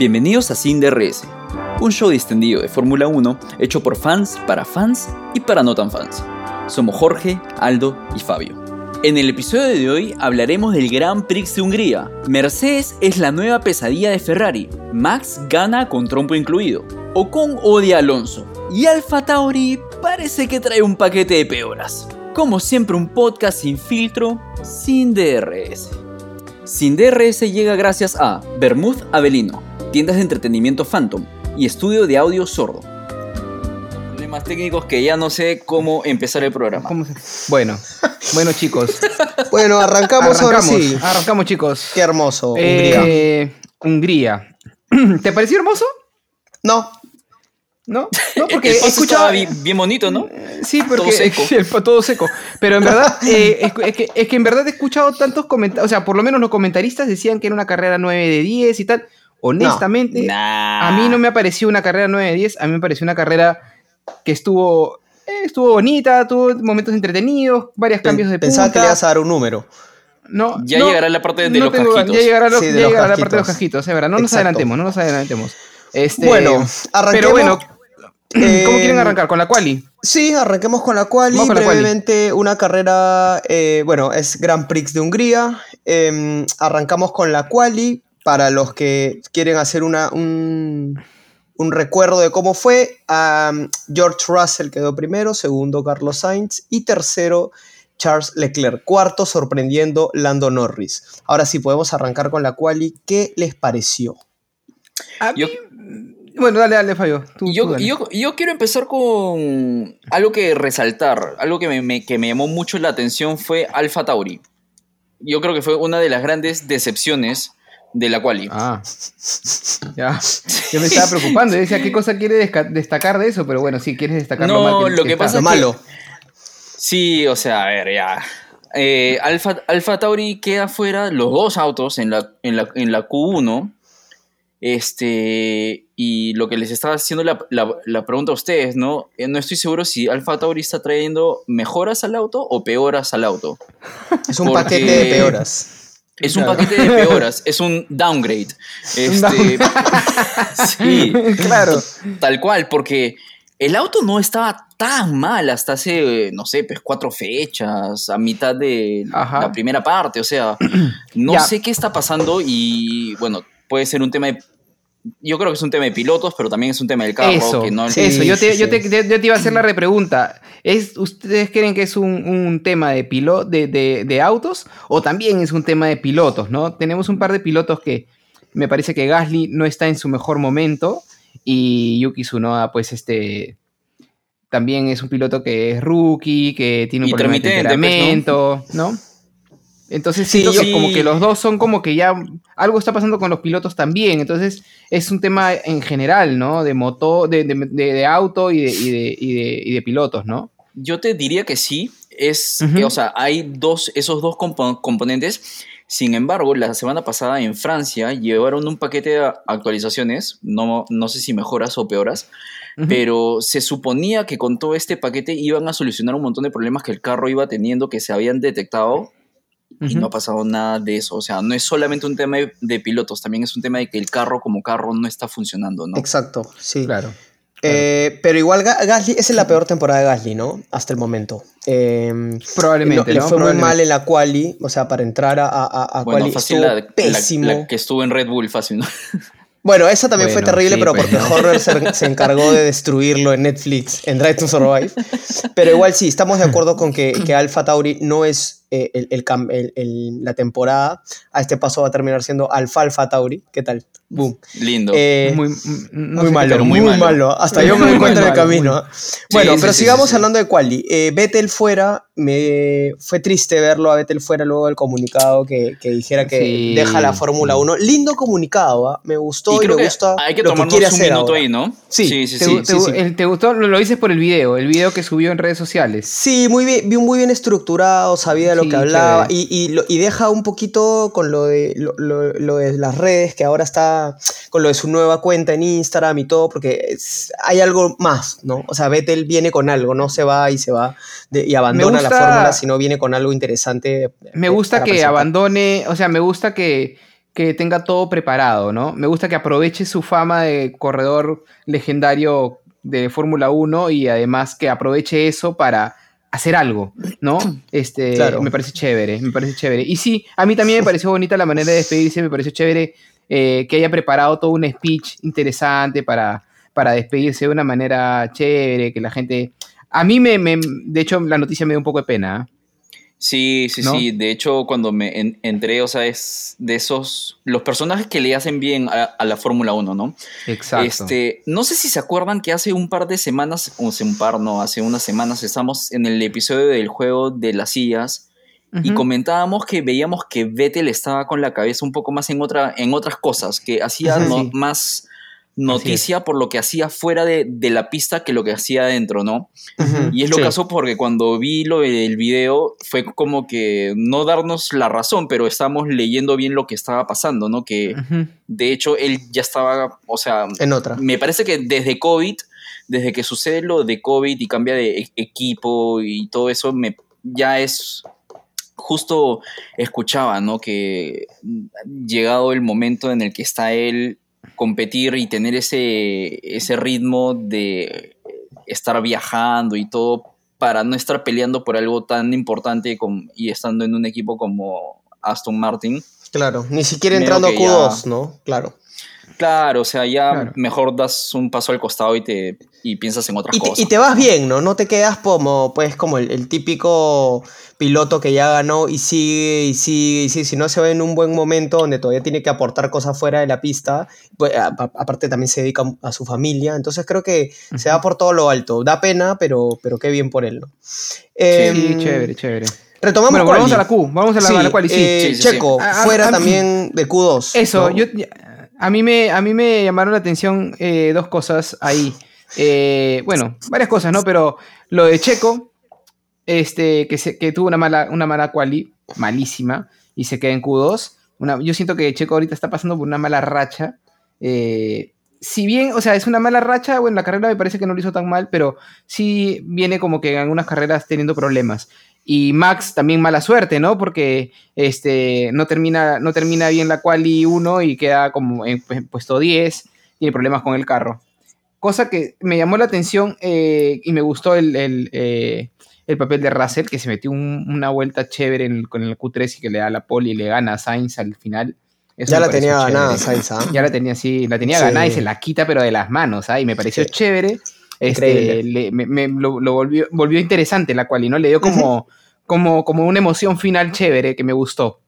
Bienvenidos a Sin DRS, un show distendido de Fórmula 1 hecho por fans, para fans y para no tan fans. Somos Jorge, Aldo y Fabio. En el episodio de hoy hablaremos del Gran Prix de Hungría. Mercedes es la nueva pesadilla de Ferrari. Max gana con trompo incluido. Ocon odia a Alonso. Y Alfa Tauri parece que trae un paquete de peoras. Como siempre un podcast sin filtro, sin DRS. Sin DRS llega gracias a Bermud Avelino, tiendas de entretenimiento Phantom y estudio de audio sordo. Problemas técnicos que ya no sé cómo empezar el programa. ¿Cómo se- Bueno, bueno chicos. Bueno, arrancamos, ahora arrancamos, sí. arrancamos chicos. Qué hermoso. Hungría. Eh, Hungría. ¿Te pareció hermoso? No, ¿No? No, Porque estaba bien, bien bonito, ¿no? Sí, porque todo seco. el todo seco. Pero en verdad, eh, es, es que, es que en verdad he escuchado tantos comentarios, o sea, por lo menos los comentaristas decían que era una carrera 9 de 10 y tal. Honestamente, Nah. a mí no me ha parecido una carrera 9 de 10, a mí me pareció una carrera que estuvo eh, estuvo bonita, tuvo momentos entretenidos, varios cambios de pensaba punta. que le ibas a dar un número. No, Ya no, llegará la parte de no los tengo- casquitos. Ya llegará, lo- Sí, de ya los llegará la parte de los casquitos. casquitos, es verdad. No nos adelantemos, no nos adelantemos. Este, Bueno, arranquemos. Pero bueno, ¿cómo Eh, quieren arrancar? ¿Con la quali? Sí, arranquemos con la quali. Con la quali. brevemente, una carrera, eh, bueno, es Grand Prix de Hungría. Eh, arrancamos con la quali. Para los que quieren hacer una, un, un recuerdo de cómo fue, um, George Russell quedó primero, segundo Carlos Sainz y tercero Charles Leclerc, cuarto sorprendiendo Lando Norris. Ahora sí, podemos arrancar con la quali. ¿Qué les pareció? A Yo- mí- Bueno, dale, dale, Fabio. Tú, tú Yo, dale. yo, yo quiero empezar con algo que resaltar, algo que me, me- que me llamó mucho la atención fue Alfa Tauri. Yo creo que fue una de las grandes decepciones de la quali. Ah, ya. Yo me estaba preocupando. Yo decía, ¿qué cosa quiere destacar de eso? Pero bueno, si quieres destacar No, lo mal lo que pasa es que- malo. Sí, o sea, a ver, ya. Eh, Alfa, Alfa Tauri queda fuera los dos autos en la, en la, en la Q1. Este, y lo que les estaba haciendo la, la- la pregunta a ustedes, ¿no? Eh, no estoy seguro si Alfa Tauri está trayendo mejoras al auto o peoras al auto. Es un Porque- paquete de peoras. Es un paquete de peoras, es un downgrade. Este, downgrade. sí, claro. tal cual, porque el auto no estaba tan mal hasta hace, no sé, pues cuatro fechas, a mitad de Ajá. la primera parte. O sea, no Ya. sé qué está pasando y bueno, puede ser un tema de. Yo creo que es un tema de pilotos, pero también es un tema del carro. Eso, que no, Sí, eso. Yo te, sí, yo, sí. te, yo te iba a hacer la repregunta. ¿Es, ¿Ustedes creen que es un, un tema de, pilo, de, de, de autos o también es un tema de pilotos? ¿no? Tenemos un par de pilotos que me parece que Gasly no está en su mejor momento y Yuki Tsunoda, pues este. También es un piloto que es rookie, que tiene un problema de Intermitente, pues, temperamento, ¿no? Entonces Sí, yo- como que los dos son como que ya algo está pasando con los pilotos también. Entonces es un tema en general, ¿no? De motor, de, de- de- de auto y de, y, de, y de- y de pilotos, ¿no? Yo te diría que sí. Es, eh, o sea, hay dos, esos dos compo- componentes. Sin embargo, la semana pasada en Francia llevaron un paquete de actualizaciones, no, no sé si mejoras o peoras, pero se suponía que con todo este paquete iban a solucionar un montón de problemas que el carro iba teniendo que se habían detectado y no ha pasado nada de eso. O sea, no es solamente un tema de, pilotos, también es un tema de que el carro como carro no está funcionando, ¿no? Exacto, sí. Claro. Eh, pero igual Ga- Gasly, esa es la peor temporada de Gasly, ¿no? Hasta el momento. Eh, Probablemente, le ¿no? fue muy mal en la quali, o sea, para entrar a, a, a Bueno, quali fácil estuvo la, la- pésimo. la que estuvo en Red Bull, fácil, ¿no? Bueno, esa también fue terrible, sí, pero pues, porque ¿no? Horner se, se encargó de destruirlo en Netflix, en Drive to Survive. Pero igual sí, estamos de acuerdo con que, que Alpha Tauri no es eh, el, el la temporada. A este paso va a terminar siendo Alfa Tauri. ¿Qué tal? Boom. Lindo. Eh, Muy, muy, no sé qué malo, pero muy, muy malo. malo. Hasta yo me Muy cuenta en el camino. Bueno, Sí, pero sí, sigamos sí, sí. hablando de quali. Eh, Vettel fuera, me fue triste verlo a Vettel fuera luego del comunicado que, que dijera que Sí. deja la Fórmula 1. Lindo comunicado, ¿ah? me gustó y, creo me gusta hay que lo que tomarnos quiere un hacer minuto ahora. ahí, ¿no? Sí, sí, sí. ¿Te, sí. te- sí, sí. el- te gustó? Lo, lo dices por el video, el video que subió en redes sociales. Sí, muy bien, vi muy bien estructurado, sabía de lo Sí, que hablaba y, y, lo- y deja un poquito con lo de, lo, lo- lo de las redes, que ahora está con lo de su nueva cuenta en Instagram y todo, porque es- hay algo más, ¿no? O sea, Vettel viene con algo, no se va y se va de- y abandona la fórmula, sino viene con algo interesante. Me eh, gusta que presentar. abandone, o sea, me gusta que, que tenga todo preparado, ¿no? Me gusta que aproveche su fama de corredor legendario de Fórmula 1 y además que aproveche eso para hacer algo, ¿no? Este, me parece chévere, me parece chévere. Y sí, a mí también me pareció bonita la manera de despedirse, me pareció chévere eh, que haya preparado todo un speech interesante para, para despedirse de una manera chévere, que la gente... A mí me, me de hecho, la noticia me dio un poco de pena. ¿eh? Sí, sí, sí. De hecho, cuando me entré, o sea, es de esos. Los personajes que le hacen bien a, la Fórmula 1, ¿no? Exacto. Este, no sé si se acuerdan que hace un par de semanas, o hace un par, no, hace unas semanas, estamos en el episodio del juego de las sillas. Y comentábamos que veíamos que Vettel estaba con la cabeza un poco más en, otra, en otras cosas, que hacía más noticia por lo que hacía fuera de, la pista que lo que hacía adentro, ¿no? Y es lo caso porque cuando vi lo del video fue como que no darnos la razón, pero estamos leyendo bien lo que estaba pasando, ¿no? Que de hecho él ya estaba, o sea, en otra. Me parece que desde COVID, desde que sucede lo de COVID y cambia de e-, equipo y todo eso, me, ya es justo escuchaba, ¿no? Que llegado el momento en el que está él competir y tener ese, ese ritmo de estar viajando y todo para no estar peleando por algo tan importante y estando en un equipo como Aston Martin. Claro, ni siquiera entrando a Q2, ¿no? Claro. Claro, o sea, ya mejor das un paso al costado y te y piensas en otras cosas. y te vas bien, ¿no? No te quedas como, pues, como el, típico piloto que ya ganó y sigue y sigue y sigue. Si no se ve en un buen momento donde todavía tiene que aportar cosas fuera de la pista, pues, aparte también se dedica a su familia. Entonces creo que se va por todo lo alto. Da pena, pero, pero qué bien por él, ¿no? Em, sí, chévere, chévere. Retomamos bueno, vamos a la Q, vamos a la, sí, eh, Checo, fuera también de Q2. Eso, yo, a, mí me, a mí me llamaron la atención eh, dos cosas ahí. Eh, bueno, varias cosas, ¿no? Pero lo de Checo, este, que, se, que tuvo una mala, una mala quali, malísima, y se queda en Q2. Una, yo siento que Checo ahorita está pasando por una mala racha. Eh, si bien, o sea, es una mala racha, bueno, la carrera me parece que no lo hizo tan mal, pero sí viene como que en algunas carreras teniendo problemas. Y Max también mala suerte, ¿no? Porque este, no, termina, no termina bien la quali 1 y queda como en puesto 10, tiene problemas con el carro. Cosa que me llamó la atención eh, y me gustó el, eh, el, papel de Russell, que se metió una vuelta chévere con el Q3 y que le da la pole y le gana a Sainz al final. ya la tenía ganada Sainz, ¿ah? Ya la tenía, sí, la tenía ganada y se la quita, pero de las manos, ¿ah? Y me pareció chévere. Este, me, lo, volvió, volvió, interesante la cual y no le dio como, como, como una emoción final chévere que me gustó.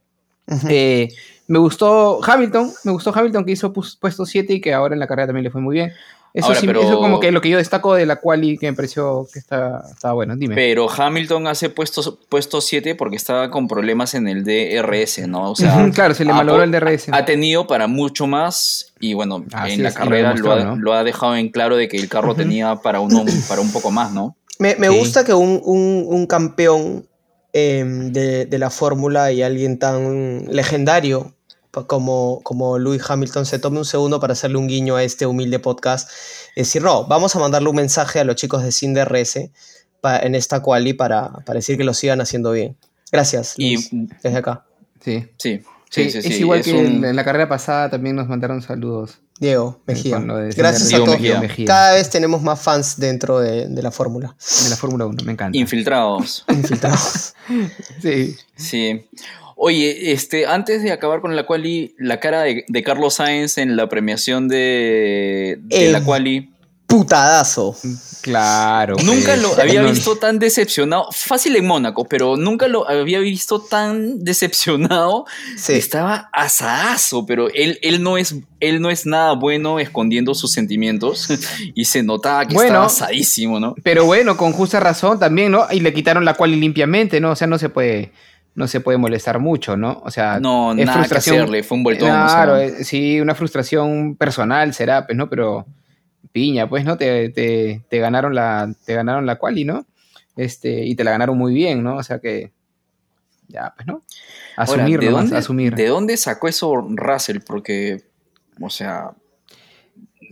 Eh, me gustó Hamilton, me gustó Hamilton que hizo puesto 7 y que ahora en la carrera también le fue muy bien. Eso sí, eso como que lo que yo destaco de la quali que me pareció que está, bueno, dime. Pero Hamilton hace puesto, puesto 7 porque estaba con problemas en el DRS, ¿no? O sea, claro, se le malogró el DRS. Ha tenido para mucho más y bueno, en la carrera lo, ha, dejado en claro de que el carro tenía para, uno, para un poco más, ¿no? Me, gusta que un, campeón em, de, de la fórmula y alguien tan legendario como, como Louis Hamilton se tome un segundo para hacerle un guiño a este humilde podcast. Es decir, no, vamos a mandarle un mensaje a los chicos de CinDRS en esta quali para, para decir que lo sigan haciendo bien. Gracias, y, desde acá. Sí, sí. Sí, sí, es igual que en, la carrera pasada también nos mandaron saludos. Diego Mejía. Gracias a todos. Cada vez tenemos más fans dentro de, de la fórmula. De la Fórmula 1, me encanta. Infiltrados. Infiltrados. sí. Sí. Oye, este, antes de acabar con la quali, la cara de, Carlos Sainz en la premiación de, la quali. Putadazo. Claro. Nunca lo había visto tan decepcionado. Fácil en Mónaco, pero nunca lo había visto tan decepcionado. Estaba asadazo, pero él, él, no es, él no es nada bueno escondiendo sus sentimientos. y se notaba que estaba asadísimo, ¿no? Pero bueno, con justa razón también, ¿no? Y le quitaron la quali limpiamente, ¿no? O sea, no se puede no se puede molestar mucho, ¿no? O sea, no, es nada frustración. Que hacerle, fue un vueltón. Claro, eh, sí, una frustración personal será, pues, ¿no? Pero piña, pues, ¿no? Te, te, te ganaron la, te ganaron la quali, ¿no? Este, y te la ganaron muy bien, ¿no? O sea que, ya, pues, ¿no? Asumir, ¿de dónde, asumir. ¿De dónde sacó eso Russell? Porque, o sea,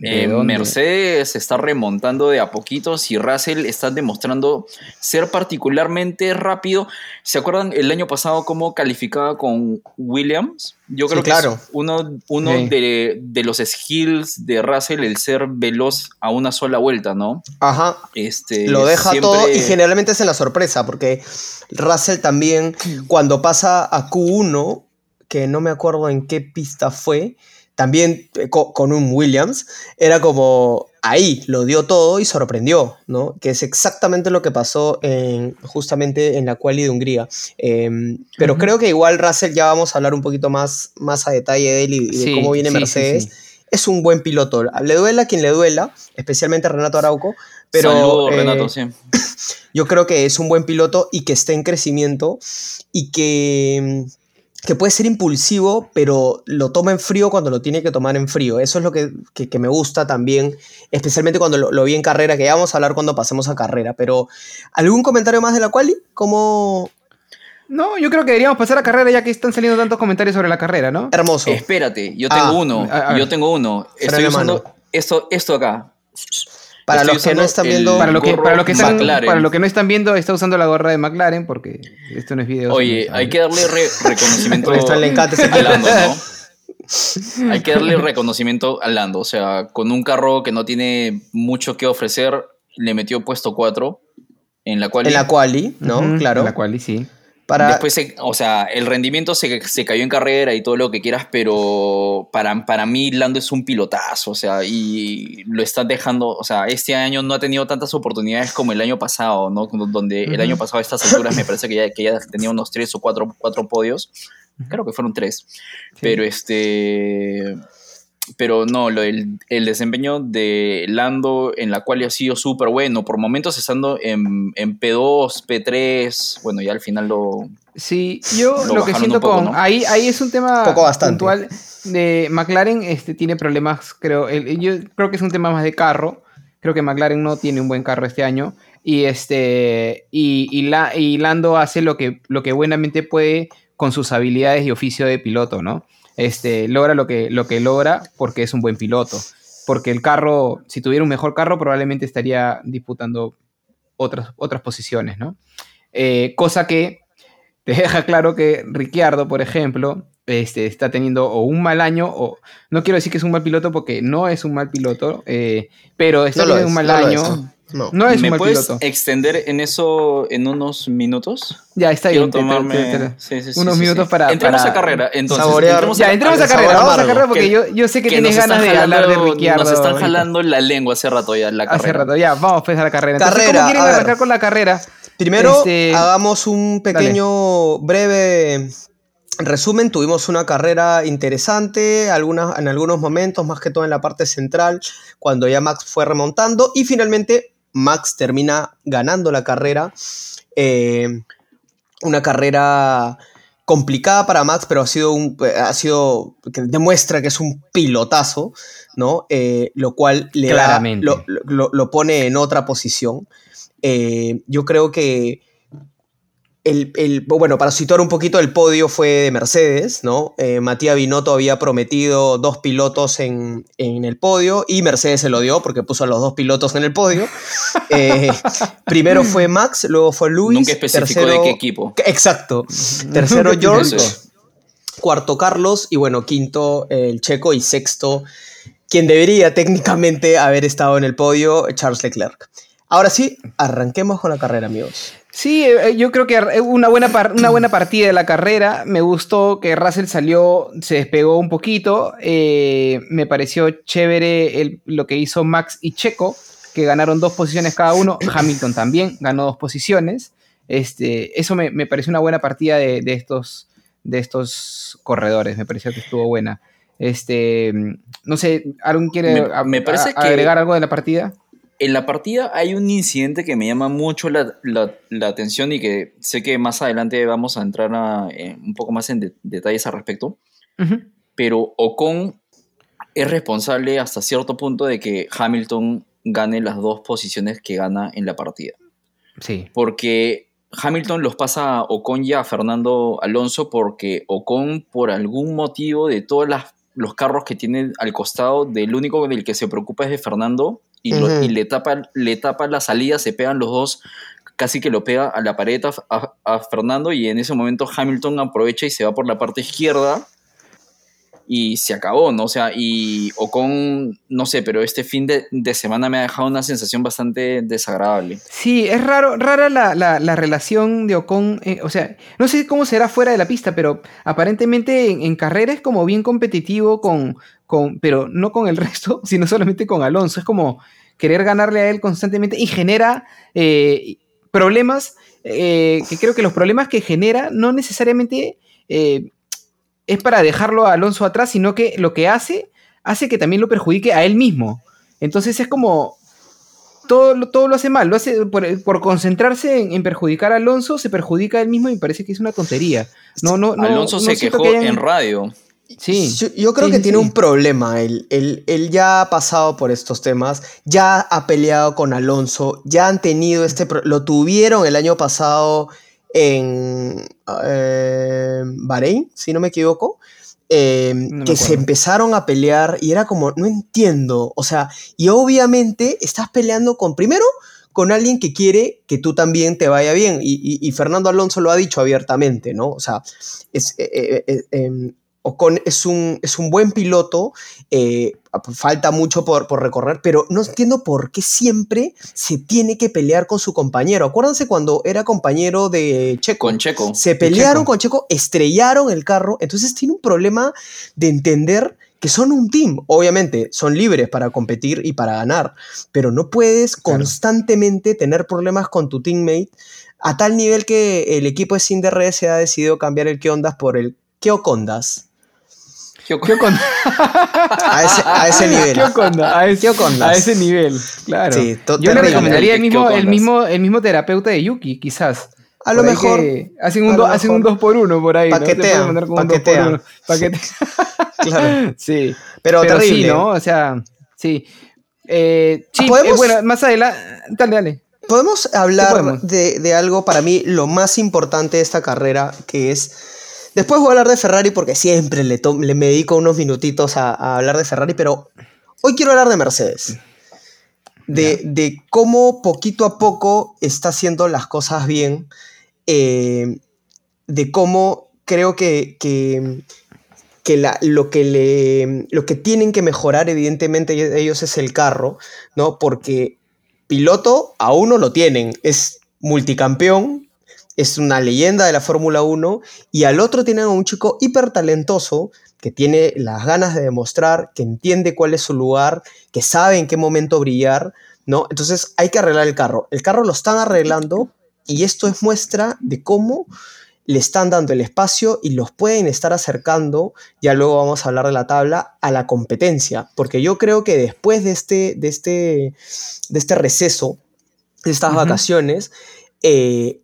Eh, Mercedes está remontando de a poquitos y Russell está demostrando ser particularmente rápido. ¿Se acuerdan el año pasado cómo calificaba con Williams? Yo creo que claro. es uno, uno de, de, los skills de Russell el ser veloz a una sola vuelta, ¿no? Ajá. Este, Lo deja todo y generalmente es en la sorpresa, porque Russell también, cuando pasa a Q1, que no me acuerdo en qué pista fue, también eh, con un Williams, era como ahí, lo dio todo y sorprendió, ¿no? Que es exactamente lo que pasó en, justamente en la quali de Hungría. Em, pero creo que igual Russell ya vamos a hablar un poquito más, más a detalle de él y, de cómo viene Mercedes. es un buen piloto. Le duela a quien le duela, especialmente a Renato Arauco. Pero eh, Renato, sí. yo creo que es un buen piloto y que está en crecimiento y que que puede ser impulsivo, pero lo toma en frío cuando lo tiene que tomar en frío. Eso es lo que, me gusta también, especialmente cuando lo, vi en carrera, que ya vamos a hablar cuando pasemos a carrera. Pero, ¿algún comentario más de la quali? ¿Cómo...? No, yo creo que deberíamos pasar a carrera ya que están saliendo tantos comentarios sobre la carrera, ¿no? Hermoso. Espérate, yo tengo ah, uno. yo tengo uno. Estoy usando esto, esto acá. Para los que no están viendo. Para, lo que, para, lo que están, para lo que no están viendo, está usando la gorra de McLaren porque esto no es video. Oye, hay que darle reconocimiento a Lando, ¿no? Hay que darle reconocimiento a Lando. O sea, con un carro que no tiene mucho que ofrecer, le metió puesto 4 en la quali. En la quali, ¿no? claro. En la quali, sí. Después, o sea, el rendimiento se, cayó en carrera y todo lo que quieras, pero para, para mí Lando es un pilotazo, o sea, y lo está dejando, o sea, este año no ha tenido tantas oportunidades como el año pasado, ¿no? Donde el año pasado a estas alturas me parece que ya, que ya tenía unos tres o cuatro, cuatro podios, creo que fueron tres, pero este pero no, lo, el, el, desempeño de Lando en la cual ha sido súper bueno, por momentos estando en, en, P2, P3, bueno, ya al final lo... Sí, yo lo, que siento con... Ahí, ahí es un tema poco bastante. puntual de McLaren, este, tiene problemas, creo, yo creo que es un tema más de carro, creo que McLaren no tiene un buen carro este año, y, este, y, y, la, y Lando hace lo que, lo que buenamente puede con sus habilidades y oficio de piloto, ¿no? Este, logra lo que, lo que logra porque es un buen piloto. Porque el carro, si tuviera un mejor carro, probablemente estaría disputando otras, otras posiciones, ¿no? Eh, cosa que te deja claro que Ricciardo, por ejemplo, este, está teniendo o un mal año, o no quiero decir que es un mal piloto porque no es un mal piloto, eh, pero está teniendo un mal año. No. no es ¿Me puedes extender en eso en unos minutos? Ya, está bien. tomarme unos minutos para. Entremos a carrera, entonces. Entremos ya, entremos a, carrera. Vamos a carrera porque yo, yo sé que, tienes ganas de hablar de Ricciardo. Nos están jalando la lengua hace rato ya la carrera. Hace rato, ya, vamos a empezar la carrera. Entonces, ¿Cómo quieren arrancar con la carrera? Primero, este, hagamos un pequeño, breve resumen, tuvimos una carrera interesante algunas, en algunos momentos, más que todo en la parte central, cuando ya Max fue remontando y finalmente Max termina ganando la carrera. Eh, una carrera complicada para Max, pero ha sido un. Ha sido. que demuestra que es un pilotazo, ¿no? Eh, lo cual le da, lo, pone en otra posición. Eh, yo creo que el, bueno, para situar un poquito, el podio fue de Mercedes, ¿no? Eh, Matías Binotto había prometido dos pilotos en, el podio y Mercedes se lo dio porque puso a los dos pilotos en el podio. Eh, primero fue Max, luego fue Luis. Nunca especificó de qué equipo. Exacto. Tercero George, cuarto Carlos y bueno, quinto el checo y sexto, quien debería técnicamente haber estado en el podio, Charles Leclerc. Ahora sí, arranquemos con la carrera, amigos. Sí, eh, eh, yo creo que una buena, una buena partida de la carrera. Me gustó que Russell salió, se despegó un poquito. Eh, me pareció chévere lo que hizo Max y Checo, que ganaron dos posiciones cada uno. Hamilton también ganó dos posiciones. Este, eso me, pareció una buena partida de, estos, de estos corredores. Me pareció que estuvo buena. Este, no sé, ¿alguien quiere me, parece agregar algo de la partida? En la partida hay un incidente que me llama mucho la, atención y que sé que más adelante vamos a entrar un poco más en detalles al respecto. Pero Ocon es responsable hasta cierto punto de que Hamilton gane las dos posiciones que gana en la partida. Sí. Porque Hamilton los pasa a Ocon ya a Fernando Alonso porque Ocon por algún motivo de todas las los carros que tiene al costado del único del que se preocupa es de Fernando y, lo- y le, tapa, le tapa la salida, se pegan los dos, casi que lo pega a la pared a, a- a Fernando y en ese momento Hamilton aprovecha y se va por la parte izquierda y se acabó, ¿no? O sea, y Ocon, no sé, pero este fin de, de semana me ha dejado una sensación bastante desagradable. Sí, es raro, rara la, la- la relación de Ocon. eh, o sea, no sé cómo será fuera de la pista, pero aparentemente en, en carrera es como bien competitivo con, con. Pero no con el resto, sino solamente con Alonso. Es como querer ganarle a él constantemente y genera eh, problemas. eh, que creo que los problemas que genera no necesariamente eh, es para dejarlo a Alonso atrás, sino que lo que hace hace que también lo perjudique a él mismo. Entonces es como todo, lo- todo lo hace mal, lo hace por, por concentrarse en, en perjudicar a Alonso, se perjudica a él mismo y me parece que es una tontería. No, no, no, Alonso no se quejó que hayan- en radio. Sí. Yo, yo creo Sí, que sí, tiene un problema. Él, él- él ya ha pasado por estos temas, ya ha peleado con Alonso, ya han tenido este. Lo tuvieron el año pasado en eh, Bahrein, si no me equivoco. eh, No me que se empezaron a pelear y era como, no entiendo. O sea, y obviamente estás peleando con, primero, con alguien que quiere que tú también te vaya bien. Y, y- y Fernando Alonso lo ha dicho abiertamente, ¿no? O sea, es, eh, eh, eh, em, Ocon es un, es un buen piloto, eh, falta mucho por, por recorrer, pero no entiendo por qué siempre se tiene que pelear con su compañero. Acuérdense cuando era compañero de Checo. Con Checo. Se pelearon Checo. con Checo, estrellaron el carro, entonces tiene un problema de entender que son un team. Obviamente, son libres para competir y para ganar, pero no puedes Claro. constantemente tener problemas con tu teammate a tal nivel que el equipo de SinDRS ha decidido cambiar el Kiondas por el Kyokondas. ¿Qué Ocon- A ese, a ese nivel. ¿Qué Oconda? A ese, nivel, claro. Sí, Yo le recomendaría el ¿Qué mismo, el, mismo, el mismo terapeuta de Yuki, quizás. A lo mejor. Hacen un, a lo do- hacen un mejor. 2 por 1 por ahí. ¿no? Paquetean, mandar con un 2 por paquetean. 1. Paquete- Claro. sí. Pero, Pero terrible. sí, ¿no? O sea, sí. Eh, sí, ¿Podemos? eh, bueno, más adelante. Dale, dale. Podemos hablar podemos? De, de algo para mí lo más importante de esta carrera, que es... Después voy a hablar de Ferrari porque siempre le, le me dedico unos minutitos a, a hablar de Ferrari, pero hoy quiero hablar de Mercedes. De, de cómo poquito a poco está haciendo las cosas bien. eh, de cómo creo que, que, que la- lo, que le, lo que tienen que mejorar, evidentemente, ellos es el carro, ¿no? Porque piloto a uno lo tienen, es multicampeón, es una leyenda de la Fórmula 1, y al otro tienen a un chico hiper talentoso que tiene las ganas de demostrar, que entiende cuál es su lugar, que sabe en qué momento brillar, ¿no? Entonces hay que arreglar el carro. El carro lo están arreglando y esto es muestra de cómo le están dando el espacio y los pueden estar acercando, ya luego vamos a hablar de la tabla, a la competencia, porque yo creo que después de este, de este, de este receso, de estas vacaciones, eh,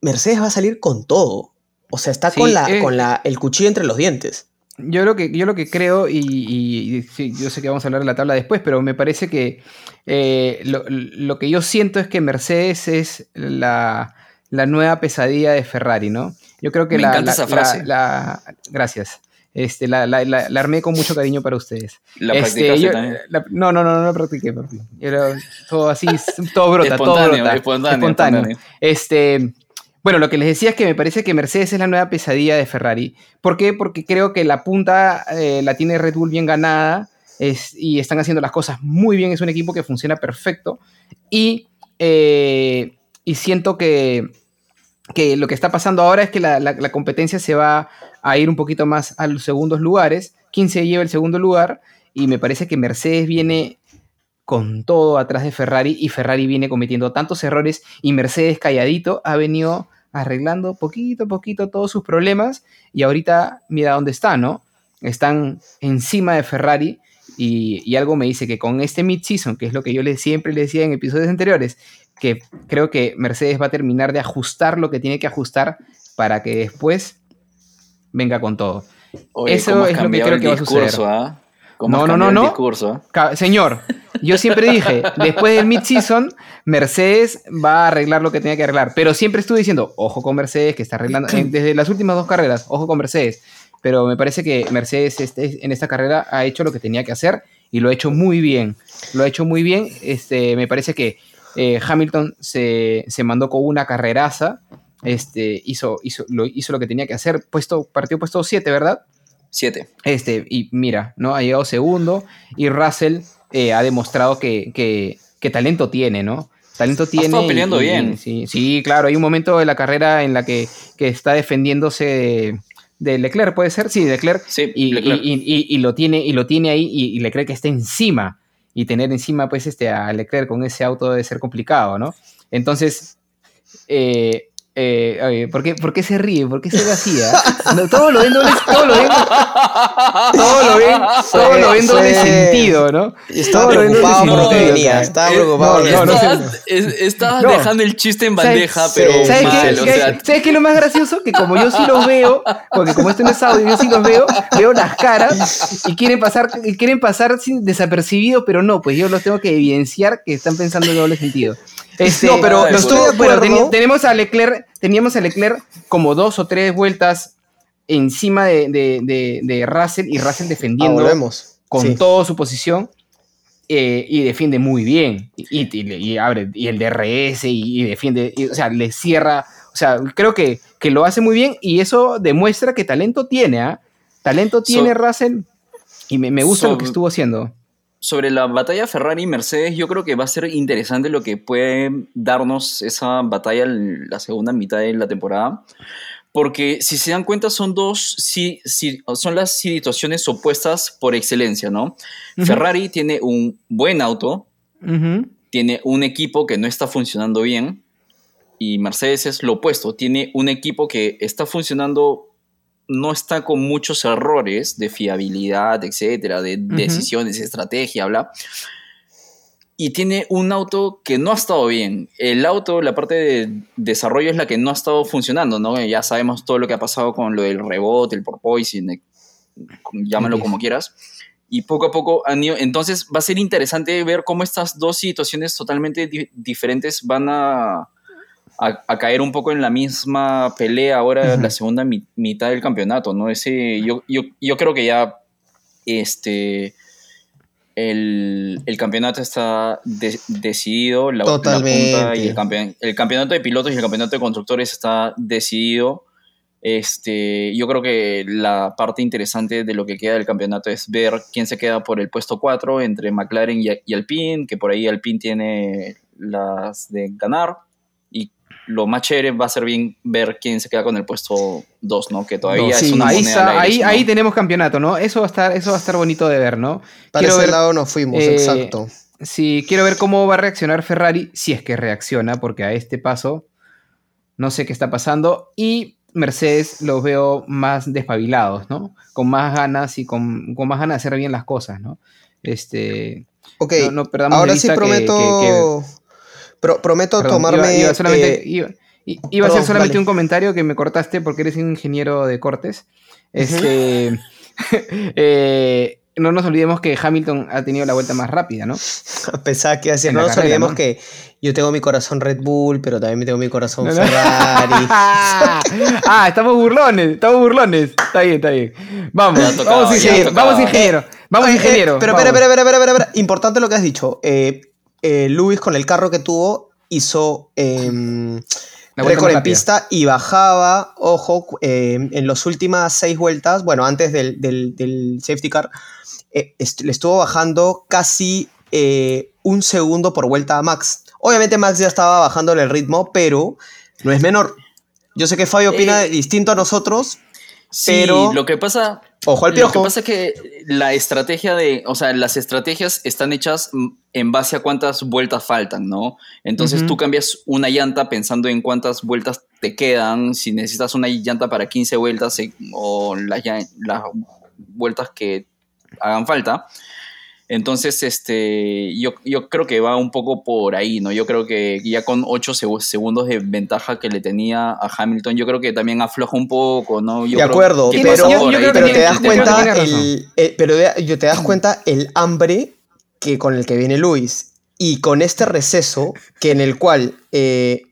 Mercedes va a salir con todo. O sea, está Sí, con, la, eh, con la, el cuchillo entre los dientes. Yo lo que, yo lo que creo, y, y- y sí, yo sé que vamos a hablar de la tabla después, pero me parece que eh, lo, lo que yo siento es que Mercedes es la, la nueva pesadilla de Ferrari, ¿no? Yo creo que Me la, encanta la- esa frase. la- gracias. Este, la, la- la- la armé con mucho cariño para ustedes. La Este, practicaste yo- también. la- no, no, no, no la practiqué. Era todo así, todo brota, todo Espontáneo, brota. espontáneo, espontáneo. Este, bueno, lo que les decía es que me parece que Mercedes es la nueva pesadilla de Ferrari. ¿Por qué? Porque creo que la punta eh, la tiene Red Bull bien ganada y están haciendo las cosas muy bien. Es un equipo que funciona perfecto. Y, eh, y siento que, que lo que está pasando ahora es que la, la- la competencia se va a ir un poquito más a los segundos lugares. 15 lleva el segundo lugar y me parece que Mercedes viene con todo atrás de Ferrari y Ferrari viene cometiendo tantos errores y Mercedes calladito ha venido arreglando poquito a poquito todos sus problemas y ahorita mira dónde está, ¿no? Están encima de Ferrari y, y algo me dice que con este mid-season, que es lo que yo le, siempre le decía en episodios anteriores, que creo que Mercedes va a terminar de ajustar lo que tiene que ajustar para que después venga con todo. Oye, Eso ¿cómo has es lo que creo que va a suceder. ah? ¿Cómo No, no, no, no. Señor, yo siempre dije, después del mid-season, Mercedes va a arreglar lo que tenía que arreglar. Pero siempre estuve diciendo, ojo con Mercedes, que está arreglando, desde las últimas dos carreras, ojo con Mercedes. pero me parece que Mercedes este, en esta carrera ha hecho lo que tenía que hacer y lo ha hecho muy bien. Lo ha hecho muy bien. Este, me parece que eh, Hamilton se, se, mandó con una carreraza. Este, hizo, hizo, lo, hizo lo que tenía que hacer. Puesto, partió puesto 7, ¿verdad? 7. Este, y mira, ¿no? Ha llegado segundo. Y Russell eh, ha demostrado que, que, que, talento tiene, ¿no? Talento tiene. Ha peleando y, bien. Y, sí, sí, claro. Hay un momento de la carrera en la que, que está defendiéndose. De, de Leclerc, ¿puede ser? Sí, Leclerc. Sí, y, Leclerc. Y, lo tiene, y lo tiene ahí y, Leclerc está encima. Y tener encima, pues, este, a Leclerc con ese auto debe ser complicado, ¿no? Entonces, eh, eh, oye, ¿por, qué, ¿por, qué, se ríe? ¿Por qué se? ¿eh? No, todo lo ven doble, todo lo ven, todo lo ven, todo lo ven doble sentido, ¿no? Estaba preocupado por lo que venía, estaba preocupado. No, no, estabas, estabas dejando el chiste en bandeja, pero ¿sabes mal, qué, o sea, ¿Sabes qué es lo más gracioso? Que como yo sí los veo, porque como esto no es audio, yo sí los veo, veo las caras y quieren pasar, quieren pasar sin desapercibido, pero no, pues yo los tengo que evidenciar que están pensando en doble sentido. Este, no, pero los estoy de acuerdo. ten, tenemos a Leclerc, teníamos a Leclerc como dos o tres vueltas encima de, de, de, de Russell y Russell defendiendo Ah, con sí. toda su posición. Eh, y defiende muy bien. Y, y, y, abre y el DRS y, y defiende, o sea, le cierra. O sea, creo que, que, lo hace muy bien y eso demuestra que talento tiene, ¿ah? ¿eh? Talento tiene so, Russell y me, me gusta so, lo que estuvo haciendo sobre la batalla Ferrari-Mercedes, yo creo que va a ser interesante lo que puede darnos esa batalla en la segunda mitad de la temporada. Porque si se dan cuenta, son dos, sí, sí, son las situaciones opuestas por excelencia, ¿no? Uh -huh. Ferrari tiene un buen auto, uh -huh. tiene un equipo que no está funcionando bien, y Mercedes es lo opuesto, tiene un equipo que está funcionando no está con muchos errores de fiabilidad, etcétera, de uh -huh. decisiones, estrategia, bla. Y tiene un auto que no ha estado bien. El auto, la parte de desarrollo es la que no ha estado funcionando, ¿no? Ya sabemos todo lo que ha pasado con lo del rebote, el porpoising, llámalo como quieras. Y poco a poco han ido. Entonces va a ser interesante ver cómo estas dos situaciones totalmente di diferentes van a, a, a, caer un poco en la misma pelea ahora la segunda mi, mitad del campeonato, ¿no? Ese, yo, yo, yo creo que ya este, el, el campeonato está de, decidido, la, Totalmente. la punta y el, campe, el, campeonato de pilotos y el campeonato de constructores está decidido. Este, yo creo que la parte interesante de lo que queda del campeonato es ver quién se queda por el puesto 4 entre McLaren y, y Alpine, que por ahí Alpine tiene las de ganar lo más chévere va a ser bien ver quién se queda con el puesto 2, ¿no? Que todavía no, sí, es una ahí, moneda ahí, aire, ahí, tenemos campeonato, ¿no? Eso va a estar, eso va a estar bonito de ver, ¿no? Para quiero ese ver, lado nos fuimos, eh, exacto. Sí, quiero ver cómo va a reaccionar Ferrari, si es que reacciona, porque a este paso no sé qué está pasando. Y Mercedes los veo más despabilados, ¿no? Con más ganas y con, con más ganas de hacer bien las cosas, ¿no? Este. Ok, no, no ahora sí prometo. Que, que, Pro, prometo perdón, tomarme. Iba, iba solamente, eh, iba, Iba Perdón, a ser solamente dale. un comentario que me cortaste porque eres un ingeniero de cortes. Este, uh -huh. eh, no nos olvidemos que Hamilton ha tenido la vuelta más rápida, ¿no? A pesar que así, no nos carrera, olvidemos ¿no? que yo tengo mi corazón Red Bull, pero también tengo mi corazón no, no. Ferrari. ah, estamos burlones, estamos burlones. Está bien, está bien. Vamos, tocado, vamos, ingeniero, vamos, ingeniero. Vamos, eh, ingeniero. Eh, pero, espera, espera, espera, espera, espera. Importante lo que has dicho. Eh, Luis, con el carro que tuvo, hizo récord en pista y bajaba, ojo, eh, en las últimas seis vueltas, bueno, antes del, del, del safety car, eh, le estuvo bajando casi eh, un segundo por vuelta a Max. Obviamente Max ya estaba bajando el ritmo, pero no es menor. Yo sé que Fabio opina distinto a nosotros, sí, pero... lo que pasa... Ojo al piojo. Lo que pasa es que la estrategia de, o sea, las estrategias están hechas en base a cuántas vueltas faltan, ¿no? Entonces uh -huh. tú cambias una llanta pensando en cuántas vueltas te quedan, si necesitas una llanta para 15 vueltas eh, o las, las vueltas que hagan falta. Entonces, este, yo, yo creo que va un poco por ahí, ¿no? Yo creo que ya con 8 segundos de ventaja que le tenía a Hamilton, yo creo que también afloja un poco, ¿no? Yo de acuerdo, pero, yo, yo pero te das cuenta el, el, pero yo te das cuenta el hambre que con el que viene Luis y con este receso que en el cual eh,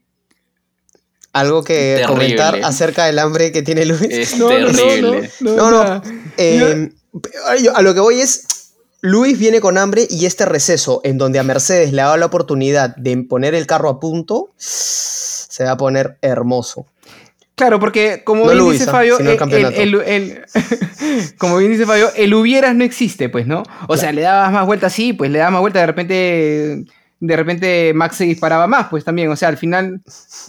algo que Terrible. comentar acerca del hambre que tiene Luis. Es No, no, no, terrible. no, No, no. Eh, yo- a lo que voy es, Luis viene con hambre y este receso en donde a Mercedes le dado la oportunidad de poner el carro a punto, se va a poner hermoso. Claro, porque como No bien Luis, dice ah, Fabio, el el- campeonato. el- el- como bien dice Fabio, el hubieras no existe, pues, ¿no? O sea, le dabas más vueltas, sí, pues le dabas más vueltas, de repente, de repente Max se disparaba más, pues también. O sea, al final,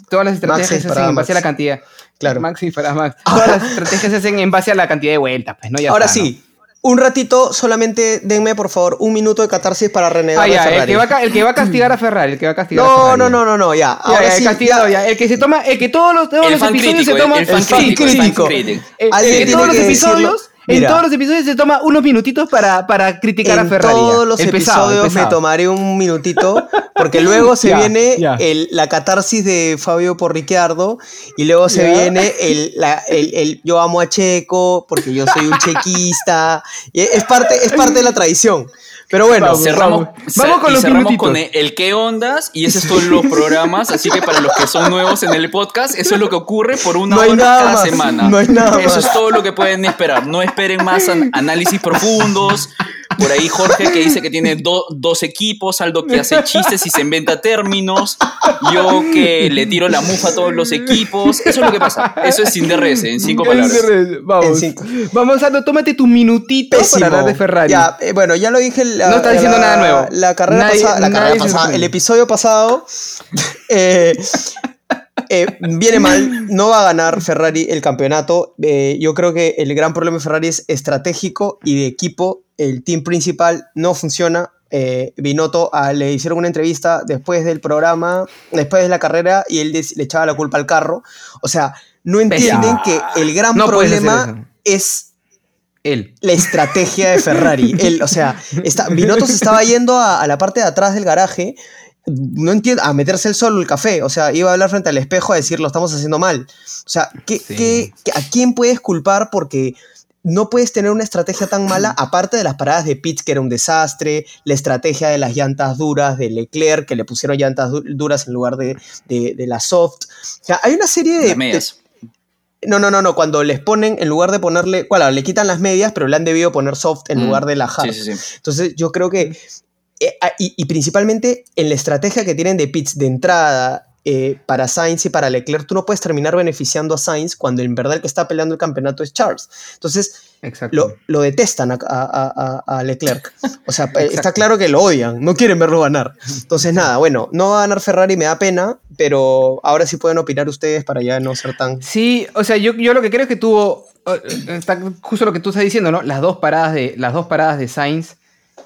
todas las estrategias se hacen en base a la cantidad. Claro. Max disparaba más. Todas las estrategias se hacen en base a la cantidad de vueltas, pues, ¿no? Ya Ahora está, ¿no? Un ratito, solamente denme por favor un minuto de catarsis para renegar Ah, de el Ferrari. que, va a, el que va a castigar a Ferrari, el que va a castigar a No, Ferrari. no, no, no, no, ya. Ya, Ahora ya, sí, el castigado, ya. ya. El que se toma, el que todos los, todos El los fan episodios crítico, se toma. el fan el fan crítico, el fan crítico. Eh, Alguien en tiene todos los que episodios, decirlo. En todos los episodios se toma unos minutitos para, para criticar a En Ferrari. ya. todos los episodios me tomaré un minutito, porque luego se viene el- la catarsis de Fabio por Ricciardo, y luego se viene el, la- el- el yo amo a Checo, porque yo soy un chequista, y es parte, es parte de la tradición. Pero bueno, Vamos, Cerramos, vamos. Vamos con los cerramos minutitos. con el, el qué ondas y ese es todos los programas, así que para los que son nuevos en el podcast, eso es lo que ocurre por una No hora cada más, semana. no hay nada eso más. es todo lo que pueden esperar. No esperen más an- análisis profundos. Por ahí Jorge que dice que tiene do- dos equipos, Aldo que hace chistes y se inventa términos, yo que le tiro la mufa a todos los equipos. Eso es lo que pasa. Eso es sin DRS, en cinco palabras. Vamos. En cinco. Vamos, Aldo, tómate tu minutito pésimo. para hablar de Ferrari. Ya, eh, bueno, ya lo dije. La, No está diciendo la- nada nuevo. La carrera Nadie- pasada, la carrera pasada, el episodio pasado eh, eh, viene mal. No va a ganar Ferrari el campeonato. Eh, yo creo que el gran problema de Ferrari es estratégico y de equipo. El team principal no funciona. Eh, Binotto ah, le hicieron una entrevista después del programa, después de la carrera, y él des- le echaba la culpa al carro. O sea, no entienden que el gran No problema es Él. la estrategia de Ferrari. Él, o sea, está, Binotto se estaba yendo a, a la parte de atrás del garaje, no entiendo, a meterse el solo el café. O sea, iba a hablar frente al espejo a decir, lo estamos haciendo mal. O sea, ¿qué, Sí. qué- qué- ¿a quién puedes culpar? Porque no puedes tener una estrategia tan mala, aparte de las paradas de pits, que era un desastre, la estrategia de las llantas duras de Leclerc, que le pusieron llantas du- duras en lugar de, de, de las soft. O sea, hay una serie de, Las medias. no, no, no, no. Cuando les ponen, en lugar de ponerle. Bueno, le quitan las medias, pero le han debido poner soft en Mm, lugar de la hard. Sí, sí, sí. Entonces, yo creo que. Eh, ah, y, y principalmente en la estrategia que tienen de pits de entrada eh, para Sainz y para Leclerc, tú no puedes terminar beneficiando a Sainz cuando en verdad el que está peleando el campeonato es Charles. Entonces, lo, lo detestan a, a- a- Leclerc. O sea, eh, está claro que lo odian, no quieren verlo ganar. Entonces, nada, bueno, no va a ganar Ferrari, me da pena, pero ahora sí pueden opinar ustedes para ya no ser tan. Sí, o sea, yo, yo lo que creo es que tuvo. Está justo lo que tú estás diciendo, ¿no? Las dos paradas de, las dos paradas de Sainz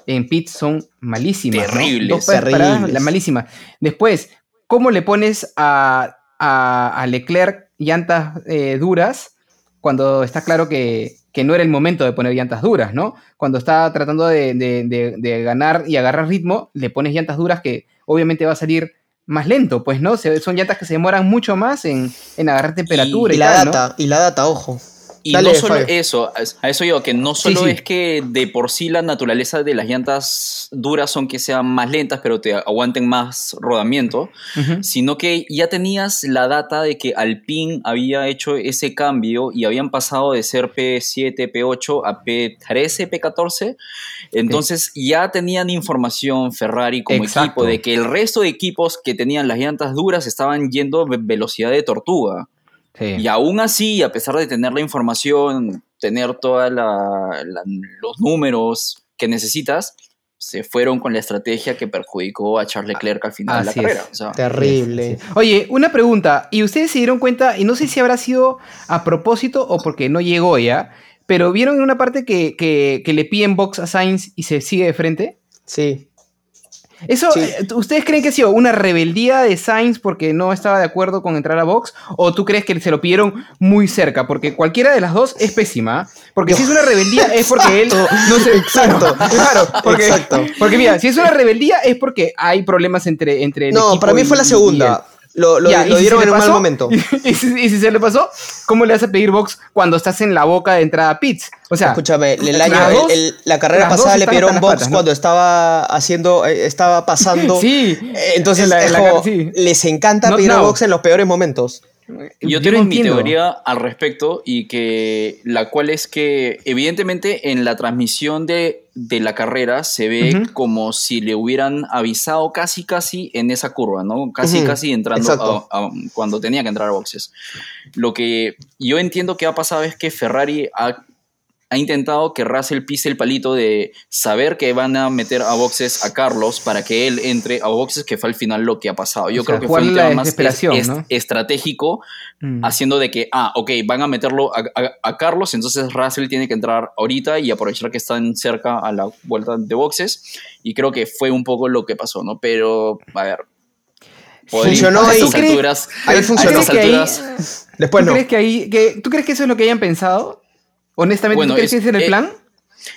en pits son malísimas. ¿no? Terribles, Dos paradas, terribles. la- malísimas. Después, ¿cómo le pones a, a, a Leclerc llantas eh, duras cuando está claro que, que no era el momento de poner llantas duras, ¿no? Cuando está tratando de, de- de- de ganar y agarrar ritmo, le pones llantas duras que obviamente va a salir más lento, pues, ¿no? Se- son llantas que se demoran mucho más en, en agarrar temperatura y, Y la tal, ¿no? data, y la data, ojo. Y Dale, no solo Fabio. eso, a eso yo, que no solo sí. es que de por sí la naturaleza de las llantas duras son que sean más lentas, pero te aguanten más rodamiento, sino que ya tenías la data de que Alpine había hecho ese cambio y habían pasado de ser P7, P8 a P13, P14. Entonces ya tenían información Ferrari como Exacto. equipo de que el resto de equipos que tenían las llantas duras estaban yendo ve- velocidad de tortuga. Sí. Y aún así, a pesar de tener la información, tener todos los números que necesitas, se fueron con la estrategia que perjudicó a Charles Leclerc al final Así de la es. carrera. O sea, Terrible. Oye, una pregunta. ¿Y ustedes se dieron cuenta? Y no sé si habrá sido a propósito o porque no llegó ya, pero ¿vieron en una parte que, que- que le piden box a Sainz y se sigue de frente? Sí. ¿Eso, Sí. eh, ¿ustedes creen que ha sido una rebeldía de Sainz porque no estaba de acuerdo con entrar a box? ¿O tú crees que se lo pidieron muy cerca? Porque cualquiera de las dos es pésima. Porque si es una rebeldía es porque él no se... Exacto. Claro, porque, Exacto. porque mira, si es una rebeldía es porque hay problemas entre, entre el No, para mí fue la segunda. Lo, lo- Ya, lo ¿y si dieron en un mal momento. ¿Y si, y si se le pasó, ¿cómo le vas a pedir box cuando estás en la boca de entrada a pits? O sea, Escúchame, el año, dos- el- el- la carrera pasada le pidieron box patas, ¿no? cuando estaba haciendo, eh, estaba pasando. Sí. Eh, Entonces, En la- en es la como, car- sí. les encanta Not pedir now. box en los peores momentos. Yo no tengo mi teoría al respecto y que la cual es que evidentemente en la transmisión de, de la carrera se ve como si le hubieran avisado casi casi en esa curva, ¿no? Casi casi entrando a- cuando tenía que entrar a boxes. Lo que yo entiendo que ha pasado es que Ferrari ha, ha intentado que Russell pise el palito de saber que van a meter a boxes a Carlos para que él entre a boxes, que fue al final lo que ha pasado. Yo O creo sea, que fue un tema más es- desesperación, es- ¿no? estratégico Mm. haciendo de que, ah, ok, van a meterlo a, a- a Carlos, entonces Russell tiene que entrar ahorita y aprovechar que están cerca a la vuelta de boxes. Y creo que fue un poco lo que pasó, ¿no? Pero, a ver. Funcionó a ahí. estas ¿Tú crees- alturas. ahí a funcionó. estas ¿Crees que ahí- alturas. Después ¿Tú no. crees que ahí, que, ¿Tú crees que eso es lo que hayan pensado? Honestamente, Bueno, ¿tú crees es- que ese es el eh, plan?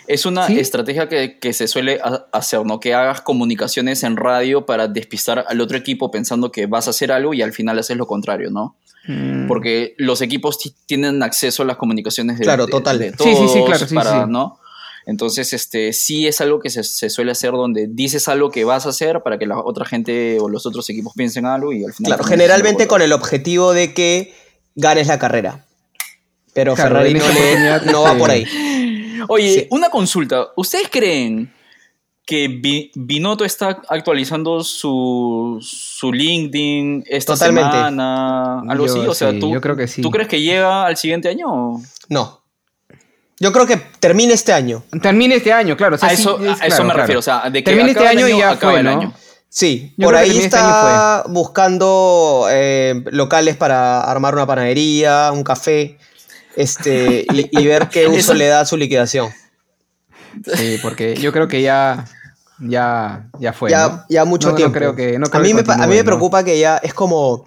Es una ¿Sí? estrategia que, que se suele ha- hacer, ¿no? Que hagas comunicaciones en radio para despistar al otro equipo pensando que vas a hacer algo y al final haces lo contrario, ¿no? Mm. Porque los equipos ti- tienen acceso a las comunicaciones de, Claro, de- total. de Sí, todos sí, sí, claro, sí, para, sí. ¿no? Entonces, este, sí es algo que se, se suele hacer donde dices algo que vas a hacer para que la otra gente o los otros equipos piensen algo y al final... Claro, generalmente con el objetivo de que ganes la carrera. Pero Claro, Ferrari no, le- va este, por ahí. Oye, Sí. una consulta. ¿Ustedes creen que Binotto está actualizando su, su LinkedIn esta Totalmente. semana? Algo Yo así. O sea, sí, ¿tú, yo creo que sí. ¿tú crees que llega al siguiente año? No. Yo creo que termina este año. Termine este año, claro. o sea, a sí, eso, es a eso claro, me claro. refiero. O sea, de que Termina este año y ya acaba fue, el ¿no? año. Sí, Yo por ahí este está buscando eh, locales para armar una panadería, un café, este, y, y ver qué uso Eso- le da a su liquidación. Sí, porque yo creo que ya, ya, ya fue. ya, ¿no? ya mucho No, no tiempo. creo que- no creo a, mí que me, a mí me ¿no? preocupa que ya es como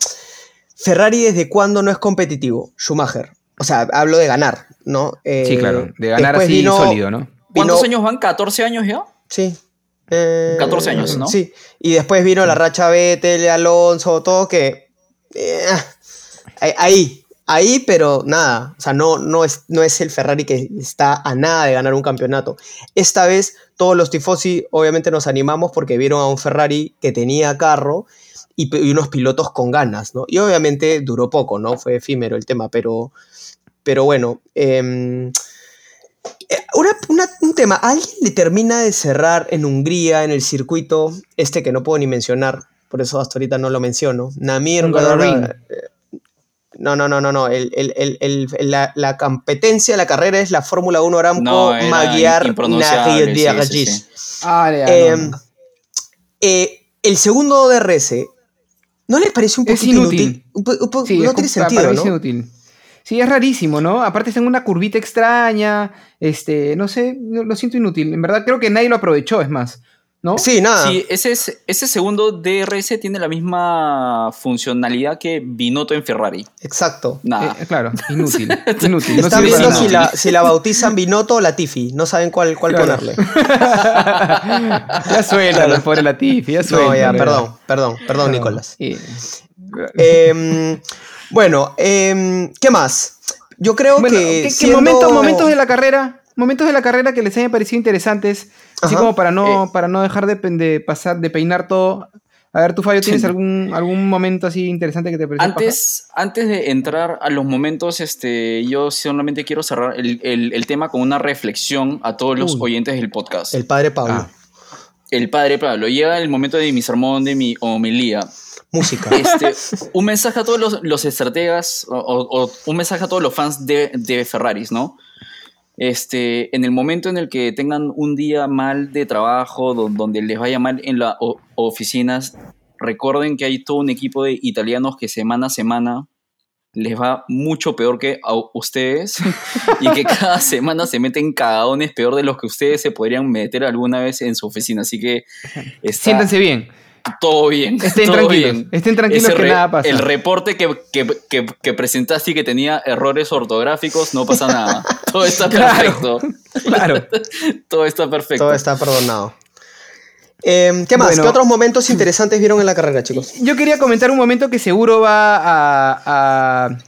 Ferrari desde cuándo no es competitivo, Schumacher. O sea, hablo de ganar, ¿no? Eh, Sí, claro. De ganar así vino- sólido, ¿no? ¿Cuántos vino- años van? ¿14 años ya? Sí. Eh, 14 años, ¿no? Sí. Y después vino la racha Vettel, Alonso, todo que. eh, ahí- ahí, pero nada. O sea, no, no, es, no es el Ferrari que está a nada de ganar un campeonato. Esta vez, todos los tifosi, obviamente, nos animamos porque vieron a un Ferrari que tenía carro y, unos pilotos con ganas, ¿no? Y obviamente duró poco, ¿no? Fue efímero el tema, pero. Pero bueno. em, eh, una- una- un tema, ¿a ¿alguien le termina de cerrar en Hungría, en el circuito, este que no puedo ni mencionar, por eso hasta ahorita no lo menciono? Namir, no, no, no, no, no, el- el- el- el- la, la competencia, la carrera es la Fórmula 1 Aramco No, Magyar sí, sí, sí. Ah, ya, Eh, no, eh, el segundo DRS, ¿no les parece un poquito inútil. inútil? Un po- un po- Sí, no es tiene sentido, inútil. Sí, es rarísimo, ¿no? Aparte está en una curvita extraña, este, no sé, lo siento inútil. En verdad creo que nadie lo aprovechó, es más, ¿no? Sí, nada. Sí, ese, es- ese segundo DRS tiene la misma funcionalidad que Binotto en Ferrari. Exacto. Nada. Eh, claro, inútil. inútil. no Están viendo si la, si la bautizan Binotto o Latifi. No saben cuál, cuál Claro. ponerle. ya suena, Claro. pobre Latifi, ya suena. No, ya, perdón, perdón, perdón, Nicolás. Sí. Em, bueno, em, ¿qué más? Yo creo Bueno, que. ¿qué- qué momentos de la carrera, momentos de la carrera que les hayan parecido interesantes, así Ajá. como para no, Eh. para no dejar de, pasar, de peinar todo. A ver, tú, Fabio, ¿tienes Sí. algún, algún momento así interesante que te pareció? paja? Antes, antes de entrar a los momentos, este, yo solamente quiero cerrar el, el- el tema con una reflexión a todos los Uy. oyentes del podcast. El padre Pablo. Ah. El padre Pablo, llega el momento de mi sermón, de mi homilía. Música. Este, un mensaje a todos los, los estrategas o, o- o un mensaje a todos los fans de, de Ferraris, ¿no? Este, en el momento en el que tengan un día mal de trabajo, do- donde les vaya mal en las oficinas, recuerden que hay todo un equipo de italianos que semana a semana les va mucho peor que a ustedes y que cada semana se meten cagadones peor de los que ustedes se podrían meter alguna vez en su oficina. Así que está Siéntanse bien. Todo bien. Estén todo tranquilos. bien. Estén tranquilos Ese que re- nada pasa. El reporte que, que, que, que presentaste y que tenía errores ortográficos, no pasa nada. Todo está perfecto. Claro. Todo está perfecto. Todo está perdonado. Em, ¿Qué más? Bueno. ¿Qué otros momentos interesantes vieron en la carrera, chicos? Yo quería comentar un momento que seguro va a, a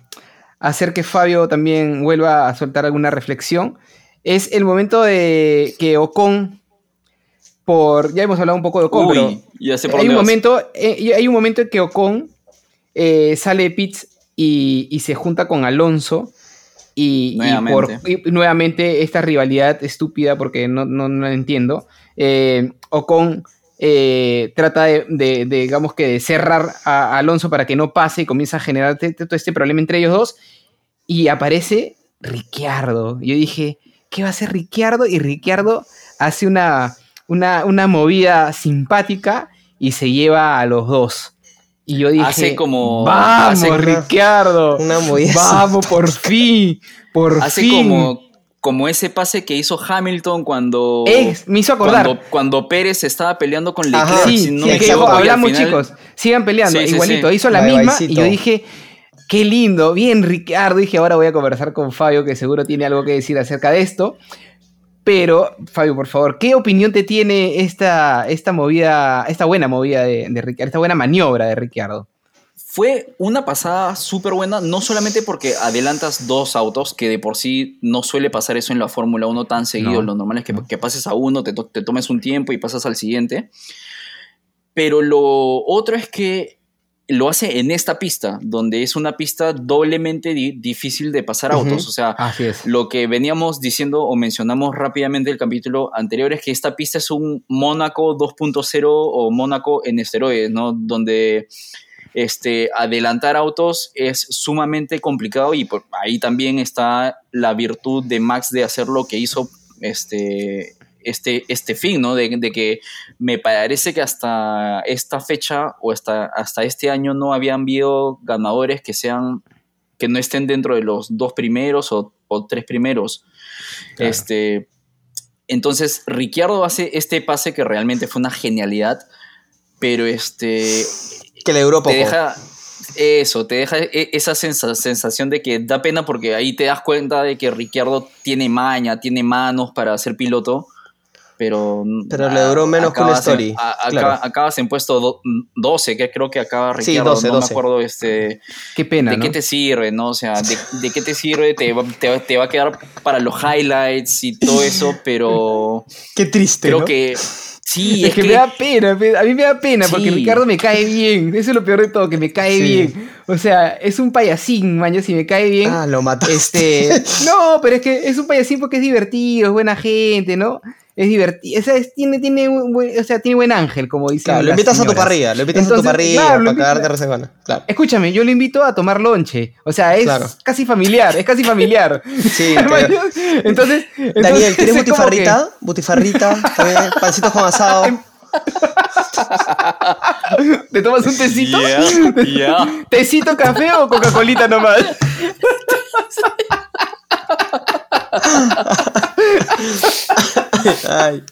hacer que Fabio también vuelva a soltar alguna reflexión. Es el momento de que Ocon, por. Ya hemos hablado un poco de Ocon, Uy, ya sé por hay un momento, eh, hay un momento en que Ocon eh, sale de pits y, y se junta con Alonso. Y, y Nuevamente. por, y nuevamente esta rivalidad estúpida, porque no, no, no la entiendo. Eh, Ocon eh, trata de, de- de, digamos que, de cerrar a, a Alonso para que no pase y comienza a generar todo este problema entre ellos dos. Y aparece Ricciardo. Yo dije, ¿qué va a hacer Ricciardo? Y Ricciardo hace una, una, una movida simpática y se lleva a los dos. Y yo dije, Hace como- vamos, hace una- Ricciardo. una movida Vamos, por fin. Por Hace fin. como, como ese pase que hizo Hamilton cuando. Es- me hizo acordar. Cuando, cuando Pérez estaba peleando con Leclerc. Ajá, Sí, si no sí, me que equivoco, hablamos final- chicos, sigan peleando, Sí, igualito, sí. hizo la Bye, misma y yo dije, qué lindo, bien Ricardo, dije, ahora voy a conversar con Fabio que seguro tiene algo que decir acerca de esto, pero Fabio, por favor, ¿qué opinión te tiene esta, esta movida, esta buena movida de, de Ricciardo, esta buena maniobra de Ricciardo? Fue una pasada súper buena, no solamente porque adelantas dos autos, que de por sí no suele pasar eso en la Fórmula 1 tan seguido. No, lo normal es que, no. que pases a uno, te tomes un tiempo y pasas al siguiente. Pero lo otro es que lo hace en esta pista, donde es una pista doblemente di- difícil de pasar autos. O sea, Así es. lo que veníamos diciendo o mencionamos rápidamente el capítulo anterior es que esta pista es un Mónaco 2.0 o Mónaco en esteroides, ¿no? Donde este, adelantar autos es sumamente complicado y por ahí también está la virtud de Max de hacer lo que hizo este, este, este fin, ¿no? De, de que me parece que hasta esta fecha o hasta, hasta este año no habían habido ganadores que sean que no estén dentro de los dos primeros o, o tres primeros. Claro. Este, entonces, Ricciardo hace este pase que realmente fue una genialidad, pero este, Que le poco. te deja eso, te deja e- esa sensa- sensación de que da pena porque ahí te das cuenta de que Ricciardo tiene maña, tiene manos para ser piloto, pero... Pero le duró menos que una acabas en- story, a- acá- claro. Acabas en puesto do- 12, que creo que acaba Sí, Ricciardo, 12, no 12. me acuerdo este, Qué pena, de ¿no? qué te sirve, ¿no? O sea, de, de qué te sirve, te va, te, va- te va a quedar para los highlights y todo eso, pero Qué triste, creo ¿no? que... Sí, es, que, me da pena, a mí me da pena porque Sí. Ricardo me cae bien. Eso es lo peor de todo, que me cae Sí. bien. O sea, es un payasín, maño, si me cae bien. Ah, lo mataste. Este, no, pero es que es un payasín porque es divertido, es buena gente, ¿no? Es divertido, o sea, es- tiene, tiene, un buen, o sea, tiene buen ángel, como dicen Claro, lo invitas a tu parrilla, lo invitas a tu parrilla claro, para cagarte de reservana. Claro. Escúchame, yo lo invito a tomar lonche, o sea, es Claro. casi familiar, es casi familiar. Sí, entonces, Daniel, ¿quieres butifarrita? Butifarrita, también, pancitos con asado. ¿Te tomas un tecito? ¿Tecito, café o Coca-Colita nomás? Ay,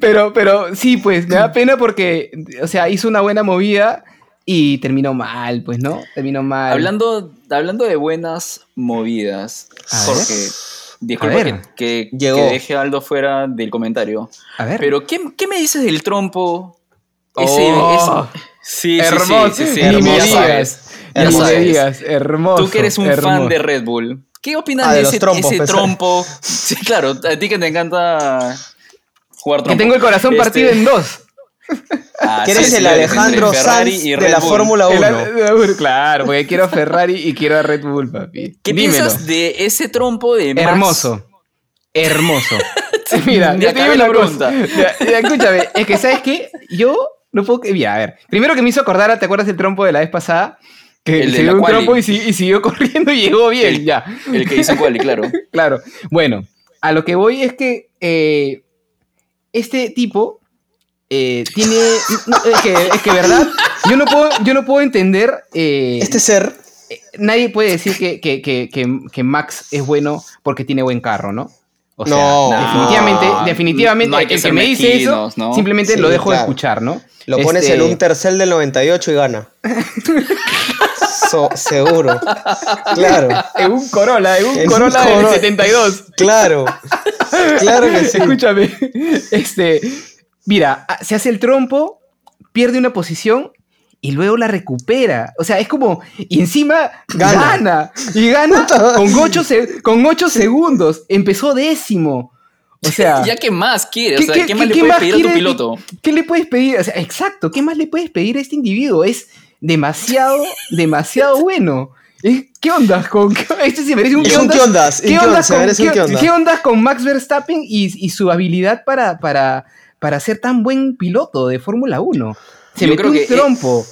Pero, pero sí, pues me da pena porque, o sea, hizo una buena movida y terminó mal, pues, ¿no? Terminó mal. Hablando, hablando de buenas movidas, Jorge, disculpa A que, ver. que- Llegó. que deje a Aldo fuera del comentario, A ver. pero ¿qué, qué me dices del trompo? Oh. ese- sí, sí, hermoso. sí, sí, sí, Ni me hermoso. digas. ya Ni me digas. Hermoso. Tú que eres un hermoso. fan de Red Bull, ¿qué opinas Ah, de, ese, trompos, ese pensé. trompo? Sí, claro, a ti que te encanta jugar Que trompo. tengo el corazón Este, partido en dos. Ah, que eres sí, el Alejandro Sanz de la. Fórmula El 1. Al- claro, porque quiero a Ferrari y quiero a Red Bull, papi. ¿Qué Dímelo. piensas de ese trompo de Max? Hermoso. Hermoso. Mira, Me ya te digo acabé la una cosa. pregunta. Ya, ya, escúchame, es que, ¿sabes qué? Yo no puedo... que- Mira, a ver. Primero que me hizo acordar, ¿te acuerdas del trompo de la vez pasada? Que El de se dio un quali. trompo y, si- y siguió corriendo y llegó bien, El- ya. El que hizo Quali, claro. Claro. Bueno, a lo que voy es que eh, este tipo eh, tiene... no, es, que, es que, ¿verdad? Yo no puedo, yo no puedo entender... eh, Este ser, nadie puede decir que, que- que- que- que Max es bueno porque tiene buen carro, ¿no? O sea, No. definitivamente, No, definitivamente, no hay el que me dice eso, simplemente Sí, lo dejo de escuchar, ¿no? lo pones Este, en un tercel del 98 y gana. So- seguro. Claro, En un Corolla, en un En un Corolla del Corolla. 72. claro. Claro que sí. Escúchame, este, mira, ah, se hace el trompo, pierde una posición y luego la recupera. O sea, es como, y encima Gana. gana, y gana con 8, con ocho segundos. Empezó décimo. O sea, Ya que más quieres, o sea, ¿qué, más le puedes pedir a tu piloto? ¿Qué le puedes pedir? O sea, exacto, ¿qué más le puedes pedir a este individuo? Es demasiado, demasiado bueno. ¿Qué onda con este se merece un qué qué ondas, ¿Qué ¿y qué ondas? Con, qué- qué ondas. qué onda con Max Verstappen y, y su habilidad para, para, para ser tan buen piloto de Fórmula 1? Se Yo metió creo un que, eh, trompo.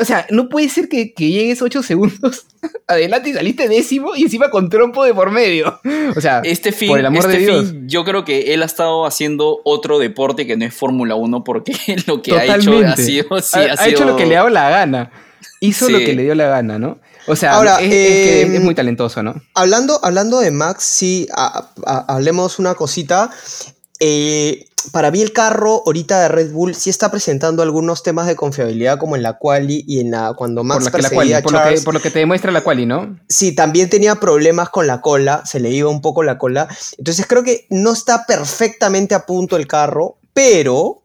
O sea, no puede ser que, que llegues 8 segundos adelante y saliste décimo y encima con trompo de por medio. O sea, Este fin, por el amor este de Dios. fin, yo creo que él ha estado haciendo otro deporte que no es Fórmula 1 porque lo que ha hecho ha sido... sí, ha, ha ha hecho lo que le ha dado la gana. Hizo lo que le dio la gana, ¿no? O sea, Ahora, es, es que es muy talentoso, ¿no? Hablando, hablando de Max, sí, a- a- hablemos una cosita. Eh, para mí el carro ahorita de Red Bull sí está presentando algunos temas de confiabilidad como en la quali y en la cuando Por, Max la que la perseguía quali, a por, lo que, Charles. por lo que te demuestra la quali, ¿no? Sí, también tenía problemas con la cola, se le iba un poco la cola. Entonces creo que no está perfectamente a punto el carro, pero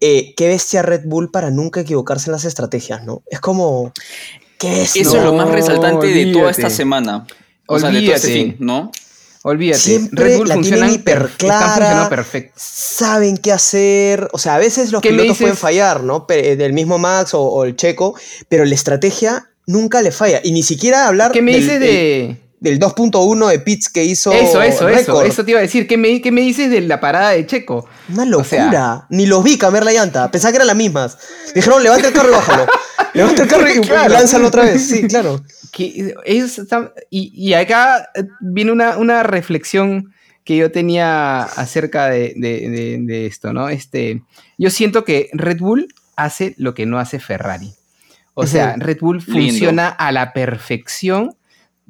eh, qué bestia Red Bull para nunca equivocarse en las estrategias, ¿no? Es como... ¿Qué bestia? Eso es lo más resaltante de toda esta olvídate. semana. O sea, de todo este Olvídate. fin, ¿no? Olvídate. Siempre Red Bull la funcionan tienen hiper per- están funcionando clara. perfecto. saben qué hacer. O sea, a veces los ¿Qué me pilotos dices? pueden fallar, ¿no? Pe- Del mismo Max o, o el Checo, pero la estrategia nunca le falla. Y ni siquiera hablar ¿Qué me del, dices de...? Del 2.1 de Pitts que hizo Eso, eso, eso. Eso te iba a decir. ¿Qué me, qué me dices de la parada de Checo? Una O locura. sea- Ni los vi cambiar la llanta. Pensaba que eran las mismas. Dijeron, levanta el carro y bájalo. levanta el carro y, Claro. lánzalo otra vez. Sí, claro. que están- y, y acá eh, viene una, una reflexión que yo tenía acerca de, de- de- de esto, ¿no? Este, yo siento que Red Bull hace lo que no hace Ferrari. O sea. Red Bull Lindo. funciona a la perfección,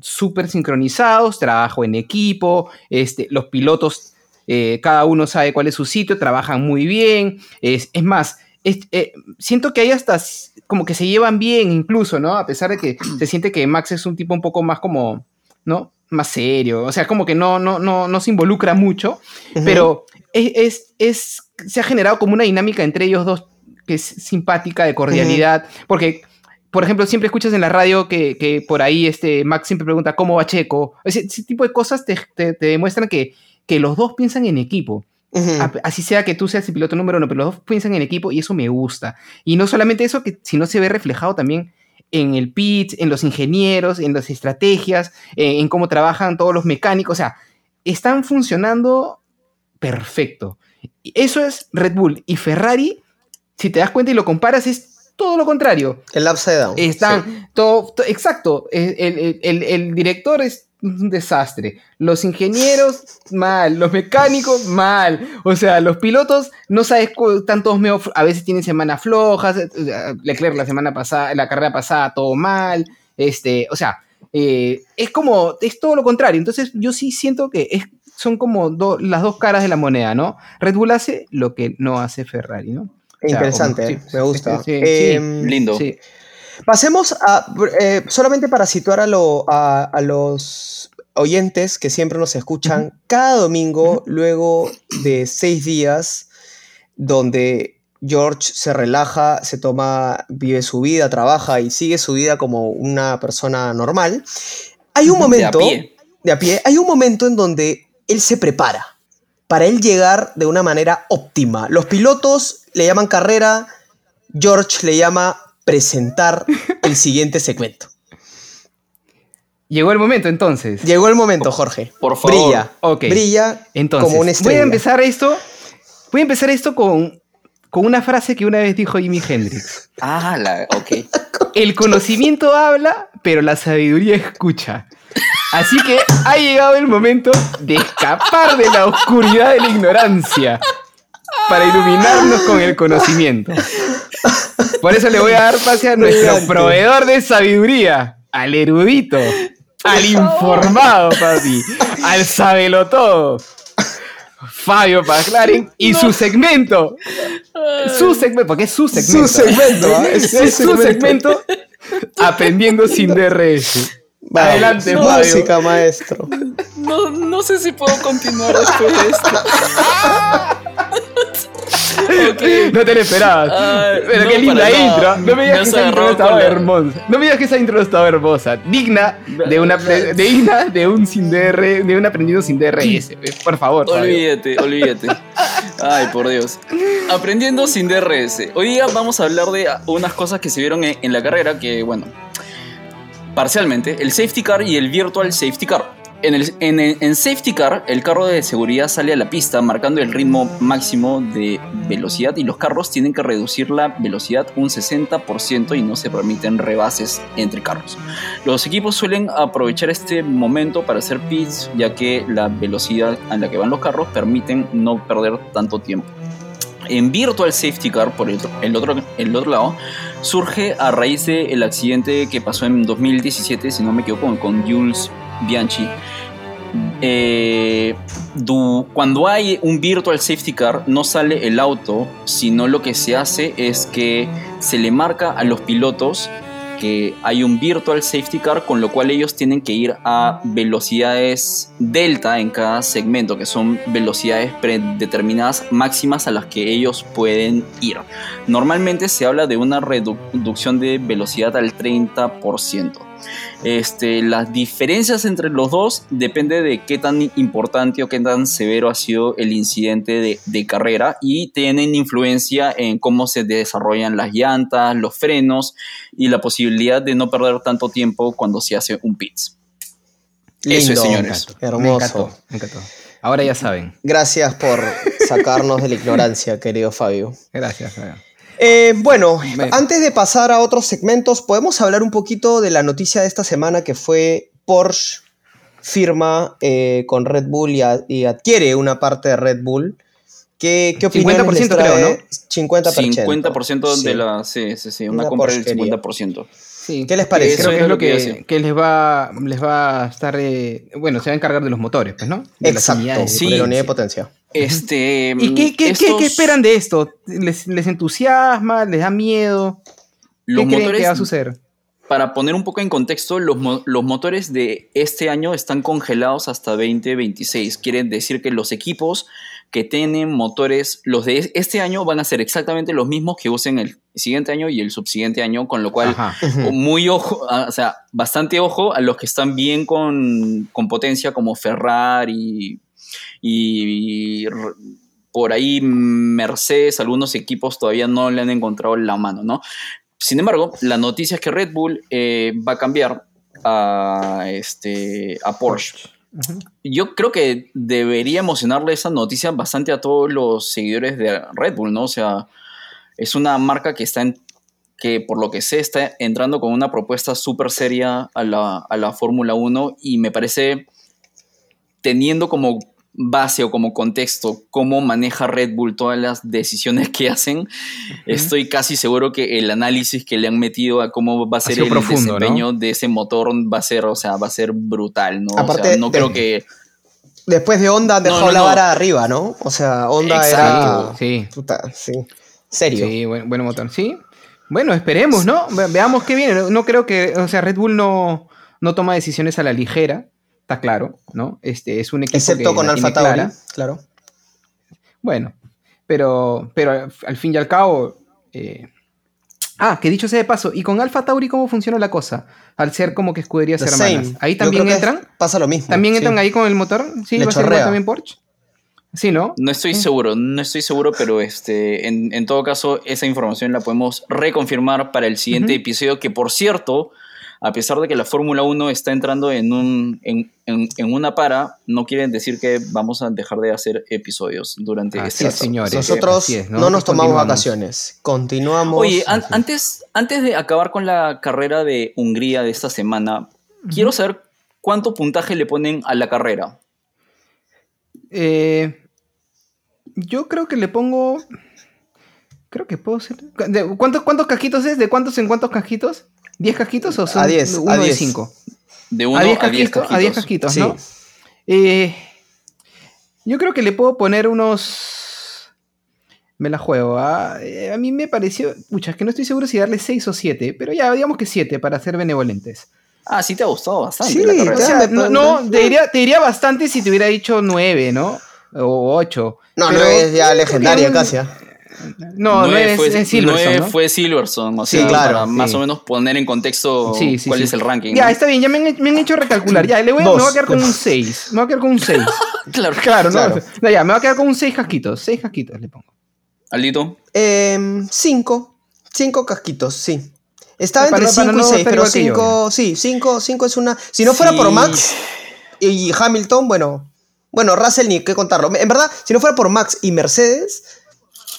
súper sincronizados, trabajo en equipo, este, los pilotos, eh, cada uno sabe cuál es su sitio, trabajan muy bien. Es, es más, es- eh, siento que hay hasta como que se llevan bien incluso, ¿no? A pesar de que se siente que Max es un tipo un poco más como, ¿no? Más serio, o sea, como que no, no, no, no se involucra mucho, pero es, es- es- se ha generado como una dinámica entre ellos dos que es simpática, de cordialidad, porque, por ejemplo, siempre escuchas en la radio que, que por ahí este, Max siempre pregunta cómo va Checo, ese, ese tipo de cosas te, te- te demuestran que, que los dos piensan en equipo. Así sea que tú seas el piloto número uno, pero los dos piensan en equipo y eso me gusta. Y no solamente eso, que sino se ve reflejado también en el pit, en los ingenieros, en las estrategias, en, en cómo trabajan todos los mecánicos. O sea, están funcionando perfecto. Eso es Red Bull. Y Ferrari, si te das cuenta y lo comparas, es todo lo contrario. El upside down. Están Sí. todo, to- exacto. El, el- el- el director es un desastre. Los ingenieros, mal. Los mecánicos, mal. O sea, los pilotos, no sabes, están todos medio, a veces tienen semanas flojas. eh, eh, Leclerc la semana pasada, la carrera pasada, todo mal. Este, o sea, eh, es como, es todo lo contrario. Entonces, yo sí siento que es, son como do- las dos caras de la moneda, ¿no? Red Bull hace lo que no hace Ferrari, ¿no? O sea, Interesante, como- eh, sí, me gusta. sí, sí, Em, Lindo. sí. Pasemos a, eh, solamente para situar a, lo- a- a los oyentes que siempre nos escuchan cada domingo, luego de seis días, donde George se relaja, se toma, vive su vida, trabaja y sigue su vida como una persona normal. Hay un De a momento, pie. de a pie, hay un momento en donde él se prepara para él llegar de una manera óptima. Los pilotos le llaman carrera, George le llama presentar el siguiente segmento. Llegó el momento entonces. Llegó el momento, Jorge. Por favor. Brilla. Ok. Brilla Entonces, como una voy estrella. a empezar esto. Voy a empezar esto con, con una frase que una vez dijo Jimi Hendrix. Ah, la, ok. El conocimiento habla, pero la sabiduría escucha. Así que ha llegado el momento de escapar de la oscuridad de la ignorancia para iluminarnos con el conocimiento. Por eso le voy a dar pase a nuestro proveedor de sabiduría, al erudito, al informado, papi, al sabelo todo. Fabio Paclaren y su segmento. Su segmento, porque es su segmento. Su segmento, ¿ah? Es Es, su segmento. Aprendiendo sin DRS. Vamos, Adelante, Fabio. música, maestro. No, no sé si puedo continuar después de esto. No te lo esperabas. Ay, Pero no, qué linda intro. No me digas que esa intro estaba la- hermosa. No me digas que esa intro estaba hermosa. Digna de una de, digna de un sin DR, de un aprendido sin DRS. Por favor. Fabio. Olvídate, olvídate. Ay, por Dios. Aprendiendo sin DRS. Hoy día vamos a hablar de unas cosas que se vieron en, en la carrera que, bueno, Parcialmente, el safety car y el virtual safety car. En, el, safety car, el carro de seguridad sale a la pista marcando el ritmo máximo de velocidad y los carros tienen que reducir la velocidad un 60% y no se permiten rebases entre carros. Los equipos suelen aprovechar este momento para hacer pits ya que la velocidad a la que van los carros permiten no perder tanto tiempo. En Virtual Safety Car, por el, el, otro, el otro lado, surge a raíz del accidente que pasó en 2017, si no me equivoco, con, con Jules Bianchi. Eh, cuando hay un virtual safety car, no sale el auto, sino lo que se hace es que se le marca a los pilotos que hay un virtual safety car, con lo cual ellos tienen que ir a velocidades delta en cada segmento, que son velocidades predeterminadas máximas a las que ellos pueden ir. Normalmente se habla de una reducción de velocidad al 30%. Este, las diferencias entre los dos depende de qué tan importante o qué tan severo ha sido el incidente de, de, carrera y tienen influencia en cómo se desarrollan las llantas, los frenos y la posibilidad de no perder tanto tiempo cuando se hace un pits. Lindo, Eso es, señores. Hermoso. Me encantó, me encantó. Ahora ya saben. Gracias por sacarnos de la ignorancia, querido Fabio. Gracias, Fabio. Eh, bueno, Me... antes de pasar a otros segmentos, podemos hablar un poquito de la noticia de esta semana que fue Porsche firma eh, con Red Bull y, a, y, adquiere una parte de Red Bull. ¿Qué, qué opinión 50% creo, ¿no? 50%. 50% de la. Sí, sí, sí. Una, una compra del 50%. Sí. ¿Qué les parece? Creo que es lo que, que, les, va, les va a estar. Eh, bueno, se va a encargar de los motores, pues, ¿no? De Exacto. Las sí, de la unidad de potencia. Este, ¿Y qué, qué, estos... qué, esperan de esto? ¿Les, ¿Les, entusiasma? ¿Les da miedo? Los ¿Qué motores, creen que va a suceder? Para poner un poco en contexto, los, los, motores de este año están congelados hasta 2026. Quieren decir que los equipos que tienen motores, los de este año van a ser exactamente los mismos que usen el siguiente año y el subsiguiente año, con lo cual Ajá. muy ojo, o sea, bastante ojo a los que están bien con, con potencia como Ferrari y, y por ahí Mercedes, algunos equipos todavía no le han encontrado la mano, ¿no? Sin embargo, la noticia es que Red Bull eh, va a cambiar a, este, a Porsche. Uh -huh. Yo creo que debería emocionarle esa noticia bastante a todos los seguidores de Red Bull, ¿no? O sea, es una marca que está en, que por lo que sé está entrando con una propuesta súper seria a la, a la Fórmula 1 y me parece teniendo como base o como contexto cómo maneja Red Bull todas las decisiones que hacen, uh -huh. estoy casi seguro que el análisis que le han metido a cómo va a ser el profundo, desempeño ¿no? de ese motor va a ser, o sea, va a ser brutal, ¿no? Aparte, o sea, no de, creo que después de Honda dejó no, no, la vara arriba, ¿no? O sea, Honda Exacto. era sí. Puta, sí. Serio. Sí, buen, buen motor. Sí. Bueno, esperemos, ¿no? Ve veamos qué viene. No creo que, o sea, Red Bull no, no toma decisiones a la ligera está claro, ¿no? Este es un equipo Excepto que con Alfa Tauri, claro. Bueno, pero, pero al fin y al cabo. Eh... Ah, que dicho sea de paso, ¿y con Alfa Tauri cómo funciona la cosa? Al ser como que escuderías The hermanas. Same. ¿Ahí también entran? Pasa lo mismo. ¿También entran ahí con el motor? ¿Sí? Le ¿Va a ser también Porsche? Sí, ¿no? No estoy seguro, no estoy seguro, pero este, en, en, todo caso, esa información la podemos reconfirmar para el siguiente uh -huh. episodio, que por cierto, a pesar de que la Fórmula 1 está entrando en, un, en, en, en, una para, no quiere decir que vamos a dejar de hacer episodios durante así este es, señores. Nosotros es, ¿no? no? nos tomamos vacaciones, continuamos. Oye, an antes, antes de acabar con la carrera de Hungría de esta semana, uh -huh. quiero saber cuánto puntaje le ponen a la carrera. Eh, yo creo que le pongo... Creo que puedo ser... ¿De ¿Cuántos, ¿Cuántos casquitos es? ¿De cuántos en cuántos casquitos? ¿10 casquitos o son a 10, uno a 10. de 5? De 1 a 10 casquitos, a 10 casquitos, sí. ¿no? Eh, yo creo que le puedo poner unos. Me la juego. ¿ah? Eh, a mí me pareció. Pucha, es que no estoy seguro si darle 6 o 7, pero ya, digamos que 7 para ser benevolentes. Ah, sí te ha gustado bastante sí, la. O sea, no, no te, diría, te, diría, bastante si te hubiera dicho 9, ¿no? O 8. No, pero, no es ya legendaria casi. ¿ah? No, 9 fue, es Silverson. ¿no? fue Silverson. O sea, sí, claro. Para sí. más o menos poner en contexto sí, cuál es el ranking. Ya, ¿no? está bien, ya me han, me han, hecho recalcular. Ya, le voy, Dos. me voy a quedar con un 6. Me voy a quedar con un 6. claro, claro, claro. No, ya, me voy a quedar con un 6 casquitos. 6 casquitos le pongo. ¿Aldito? 5. Eh, 5 casquitos, sí. Estaba Para entre no- para 5 y no 6, estar pero igual que yo. 5, sí, 5, 5 es una... Si no fuera por. Max y Hamilton, bueno, bueno, Russell ni qué contarlo. En verdad, si no fuera por Max y Mercedes,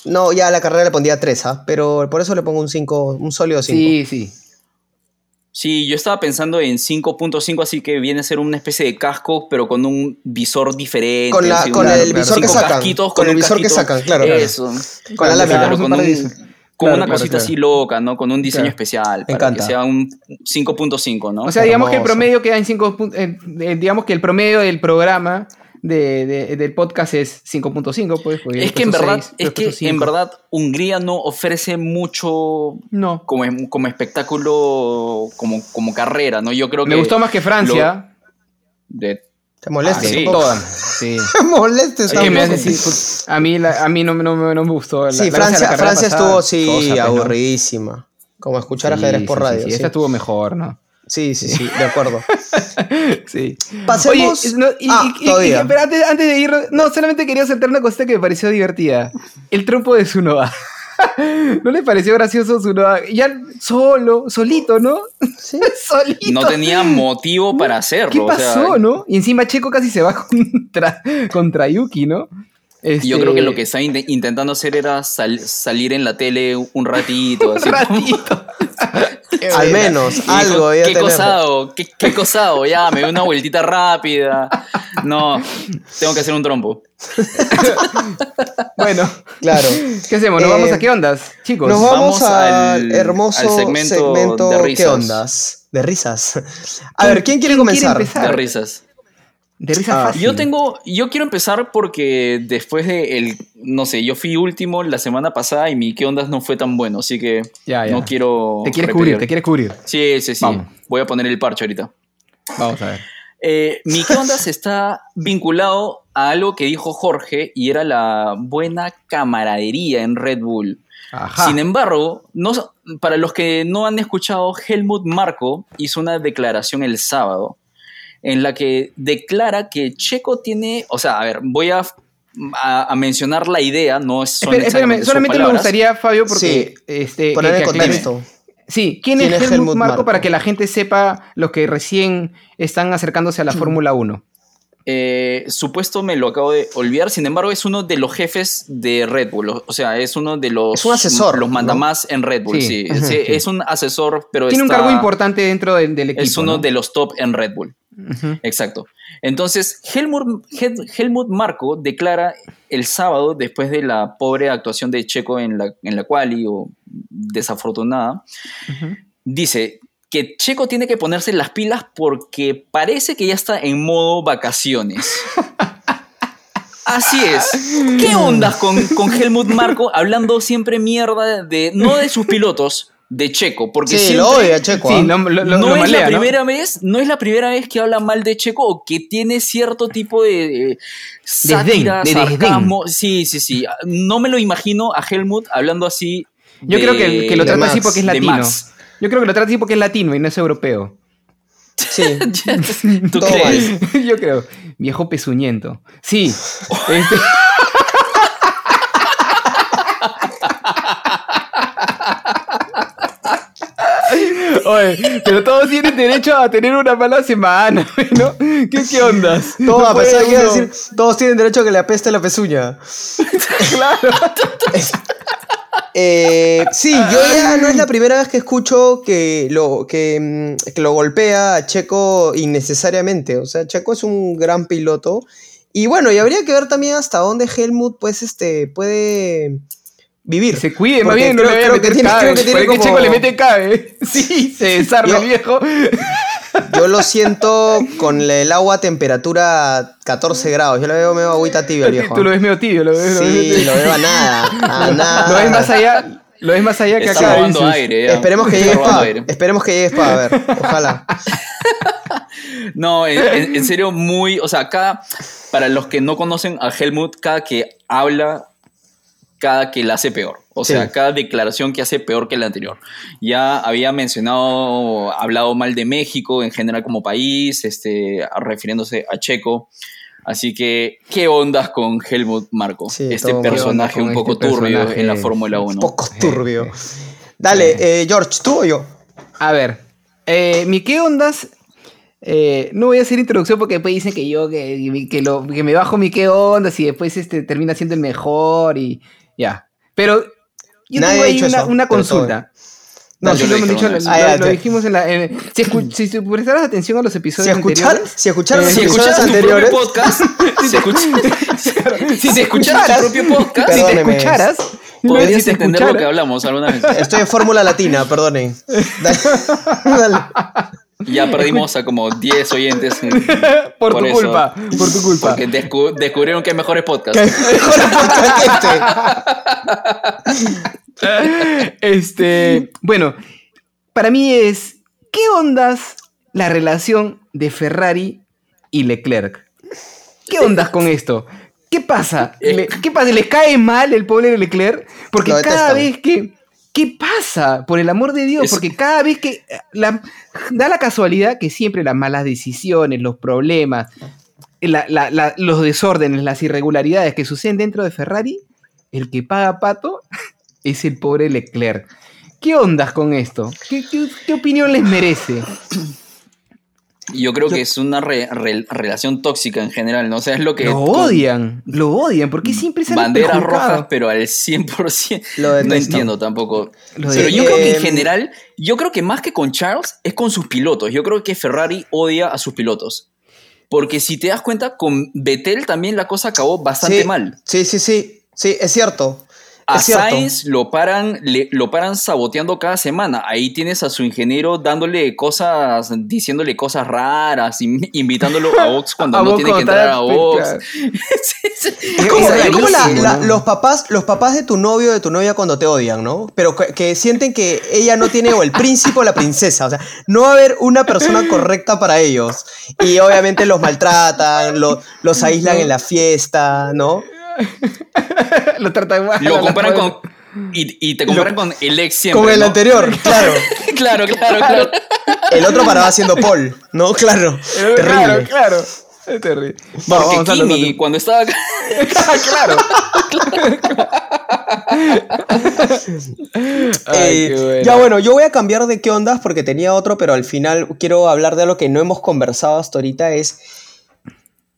no, ya a la carrera le pondría 3, ¿ah? Pero por eso le pongo un 5, un sólido 5. Sí, sí. Sí, yo estaba pensando en 5.5, así que viene a ser una especie de casco, pero con un visor diferente. Con, la, con claro, el claro. visor que sacan. casquitos Con, el visor que sacan, claro. Eso. Con la lámina. Claro, con, un una claro, cosita claro. así loca, ¿no? Con un diseño Claro. especial. Me para encanta. que sea un 5.5, ¿no? O sea, digamos que el promedio queda en 5 puntos. eh, eh, digamos que el promedio del programa de, de- del podcast es 5.5, pues. es que en verdad, es que en verdad Hungría no ofrece mucho No. como, como espectáculo, como, como carrera, ¿no? Yo creo que Me gustó más que Francia. de- Te molestes Ah, sí. Sí. Te molestes Es que me tampoco. hace decir, pues, a mí, la- a mí no, no, no, no me gustó. La- Sí, Francia, la Francia pasada, estuvo, sí, ¿no? aburridísima. Como escuchar Sí, ajedrez por radio. sí, Sí, Esta estuvo mejor, ¿no? Sí, sí, sí, de acuerdo. Sí. Pasemos- Oye, no, y, Ah, y- y- pero antes, antes de ir, no, solamente quería saltar una cosita que me pareció divertida. El trompo de Sunoda. ¿No le pareció gracioso Sunoda? Ya solo, solito, ¿no? Sí. solito. no tenía motivo para hacerlo. ¿Qué o sea, pasó, no? Y encima Checo casi se va contra, contra Yuki, ¿no? Yo creo que lo Este, que estaba inte- intentando hacer era sal- salir en la tele un ratito. Un Así ratito. Al menos, Y algo Qué tener. cosado, qué, qué cosado. Ya, me doy una vueltita rápida. No, tengo que hacer un trompo. Bueno, Claro. ¿qué hacemos? ¿Nos Eh, vamos a qué ondas, chicos? Nos vamos, vamos al, hermoso al segmento, segmento de ¿Qué risas. ondas? De risas. A ver, ¿quién quiere quién quiere comenzar? empezar? De risas. De risa Ah, fácil. Yo tengo, yo quiero empezar porque después de el, no sé, yo fui último la semana pasada y mi qué ondas no fue tan bueno, así que Ya, ya. no quiero. Te quieres repetir. cubrir, te quieres cubrir. Sí, sí, sí. Vamos. Voy a poner el parche ahorita. Vamos a ver. Eh, mi qué ondas está vinculado a algo que dijo Jorge y era la buena camaradería en Red Bull. Ajá. Sin embargo, no, para los que no han escuchado, Helmut Marko hizo una declaración el sábado en la que declara que Checo tiene, o sea, a ver, voy a, a- a mencionar la idea, no es solamente me gustaría, Fabio, porque Sí. este, Poner que- en contexto. Sí, ¿quién, ¿Quién es es Helmut, Helmut Marko? para que la gente sepa los que recién están acercándose a la Fórmula 1? Eh, supuesto me lo acabo de olvidar, sin embargo es uno de los jefes de Red Bull, o- sea, es uno de los, Es un asesor, los ¿no? mandamás en Red Bull, Sí. sí, Ujú. Sí, es un asesor, pero Tiene un cargo importante dentro del, del equipo. es uno ¿no? de los top en Red Bull. Exacto. Entonces, Helmut, Hel- Helmut Marko declara el sábado, después de la pobre actuación de Checo en la, en la quali, o desafortunada, dice que Checo tiene que ponerse las pilas porque parece que ya está en modo vacaciones. Así es. ¿Qué ondas con, con Helmut Marko hablando siempre mierda de, no de sus pilotos, de Checo? Porque Sí, siempre, lo odia, Checo. Sí, ¿ah? lo, lo- lo- no lo es malea, la ¿no? primera vez, no es la primera vez que habla mal de Checo o que tiene cierto tipo de eh, sátira, de desdén. sarcasmo. Sí, sí, sí. No me lo imagino a Helmut hablando así. Yo de- creo que, que lo de trata así porque es de latino. Yo creo que lo trata así porque es latino y no es europeo. Sí. ¿Tú Todo crees? Yo creo. Viejo pezuñento. Sí. Este- Oye, pero todos tienen derecho a tener una mala semana, ¿no? ¿Qué, qué ondas? Todo, No a pesar de decir, todos tienen derecho a que le apeste la pezuña. Claro. Eh, sí, yo ya no es la primera vez que escucho que lo, que, mm, que lo golpea a Checo innecesariamente. O sea, Checo es un gran piloto. Y bueno, y habría que ver también hasta dónde Helmut pues, este, puede vivir. Se cuide, más bien, no creo- le vaya a creo que meter tiene- cabe. creo que tiene como- Checo le mete cabe. Sí, se desarma Yo- el viejo. Yo lo siento con el agua a temperatura 14 grados. Yo lo veo medio agüita tibia, viejo. Tú lo ves medio tibio, lo ves, lo ves medio Sí, tibio. lo veo a nada. A nada. Lo ves más allá, lo ves más allá que Está acá. robando aire. ya. Esperemos que llegue Spa. Esperemos que llegue Spa, a ver. Ojalá. No, en, en- en serio, muy. O sea, cada. Para los que no conocen a Helmut, cada que habla, cada que la hace peor. O sea, cada declaración que hace peor que la anterior. Ya había mencionado, hablado mal de México en general como país, este, refiriéndose a Checo. Así que, ¿qué ondas con Helmut Marco? Sí, este personaje ¿Qué onda un poco este turbio en la Fórmula 1. Un poco turbio. Dale, eh, George, ¿tú o yo? A ver, eh, mi qué ondas. eh, no voy a hacer introducción porque después dicen que yo que, que, lo, que me bajo mi qué ondas y después este, termina siendo el mejor y ya. Pero yo Nadie tengo ahí una, eso, una consulta. No, No, yo lo lo dicho, lo. Ah, lo ya. dijimos en la. en- si, escu- si, si prestaras atención a los Si, episodios escuchar, anteriores. si escucharon Eh, Si escucharas tu anteriores, propio podcast, si, escuch- si te escucharas tu propio podcast, si te escucharas. podrías si te entender lo que escucharas- hablamos alguna vez. estoy en fórmula latina, perdonen. Dale. Dale. Ya perdimos a como 10 oyentes. Por, tu eso. culpa, por tu culpa. Porque descu- descubrieron que hay mejores podcasts. Mejor podcast que este. Este, bueno, para mí es, ¿qué ondas la relación de Ferrari y Leclerc? ¿Qué ondas con esto? ¿Qué pasa? Le- ¿Qué pasa? ¿Le cae mal el pobre Leclerc? Porque cada vez que... ¿Qué pasa? Por el amor de Dios, porque cada vez que... eh, la- da la casualidad que siempre las malas decisiones, los problemas, la- la- la- los desórdenes, las irregularidades que suceden dentro de Ferrari, el que paga pato es el pobre Leclerc. ¿Qué ondas con esto? ¿Qué, qué- qué opinión les merece? Yo creo que es una re- re- relación tóxica en general, ¿no? O sea, es lo que... Lo con odian, lo odian, porque siempre salen Banderas rojas, pero al 100%. Lo no entiendo tampoco. Lo Pero de- yo creo que en Em, general, yo creo que más que con Charles, es con sus pilotos. Yo creo que Ferrari odia a sus pilotos. Porque si te das cuenta, con Vettel también la cosa acabó bastante Sí, mal. Sí, sí, sí. Sí, es cierto. A. Sainz lo paran, le- lo paran saboteando cada semana. Ahí tienes a su ingeniero dándole cosas, diciéndole cosas raras, in- invitándolo a Ox cuando A no tiene que entrar a Ox. Es ¿Cómo, rarísimo, cómo la- la- ¿no? los, papás, los papás de tu novio o de tu novia cuando te odian, ¿no? Pero que, que sienten que ella no tiene o el príncipe o la princesa. O sea, no va a haber una persona correcta para ellos. Y obviamente los maltratan, lo- los aíslan en la fiesta, ¿no? lo tratan mal. Lo comparan con. Y, y te comparan con el ex siempre. Con el ¿no? anterior, claro. claro, claro, claro. El otro paraba siendo Paul, ¿no? Claro. Eh, Claro, Terrible. claro. Es terrible. Vamos, Porque vamos Kimi, cuando estaba claro. Ay, Eh, bueno. Ya bueno, yo voy a cambiar de qué ondas porque tenía otro, pero al final quiero hablar de algo que no hemos conversado hasta ahorita, es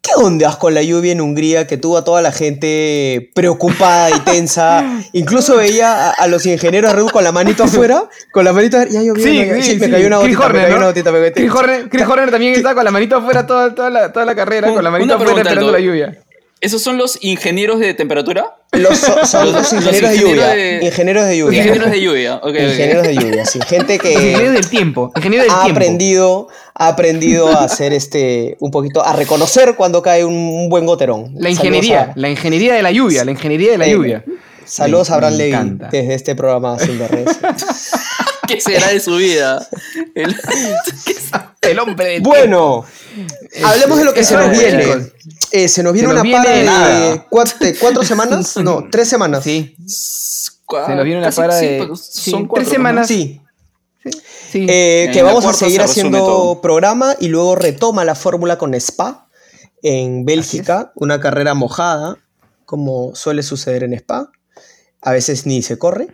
¿qué ondas con la lluvia en Hungría que tuvo a toda la gente preocupada y tensa? Incluso veía a, a los ingenieros Bull con la manito afuera, con la manito ya llovió, Sí, sí, me sí. cayó una me Horner, cayó ¿no? una gotita, me Chris Horner, Chris Horner también estaba con la manito afuera toda, toda, la, toda la carrera, con la manito afuera esperando la lluvia. ¿Esos son los ingenieros de temperatura? Los, son Los- los los ingenieros de ingenieros lluvia. de- Ingenieros de lluvia. Ingenieros de lluvia. ok, ok. Ingenieros de lluvia, sí. Gente que... Ingeniero del tiempo. Ingeniero del ha tiempo. aprendido, ha aprendido a hacer este un poquito, a reconocer cuando cae un, buen goterón. La ingeniería, la ingeniería de la lluvia, la ingeniería de la Eh, lluvia. Saludos, Me- a Abraham Levy desde este programa Sin Redes. ¿Qué será de su vida? El- El hombre del bueno, hablemos de lo que se nos viene. chicos. Eh, se nos viene Se nos una viene para de nada. cuatro, semanas, no, tres semanas. Sí, Se nos viene una para de. sí, son tres semanas. Sí, Sí. eh, que vamos a seguir se haciendo todo. programa y luego retoma la fórmula con Spa en Bélgica, una carrera mojada, como suele suceder en Spa. A veces ni se corre.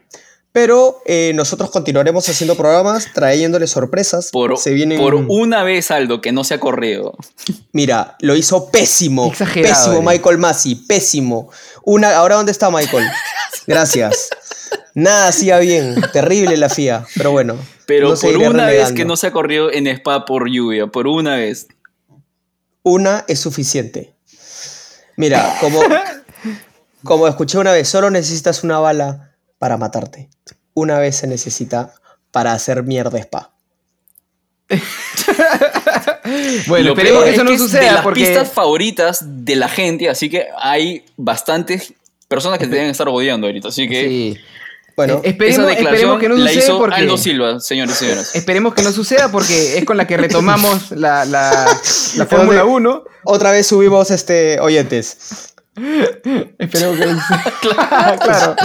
Pero eh, nosotros continuaremos haciendo programas, trayéndoles sorpresas. Por, se vienen... por una vez, Aldo, que no se ha corrido. Mira, lo hizo pésimo. Exagerado Pésimo eres. Michael Massey, pésimo. Una, ahora dónde está Michael? Gracias. Nada hacía bien, terrible la FIA, pero bueno. Pero por una vez que no se ha corrido en Spa por lluvia. Por una vez. Una es suficiente. Mira, como, como escuché una vez, solo necesitas una bala para matarte. Una vez se necesita para hacer mierda spa. Bueno, esperemos que es eso no es de suceda las porque. pistas favoritas de la gente, así que hay bastantes personas que te deben estar odiando ahorita. Así que Sí. Bueno, Eh, esperemos, esa esperemos que no la suceda hizo porque. Aldo Silva, señores y señoras. Esperemos que no suceda porque es con la que retomamos la, la, la Fórmula 1. otra vez subimos este oyentes. Esperemos que no suceda. claro.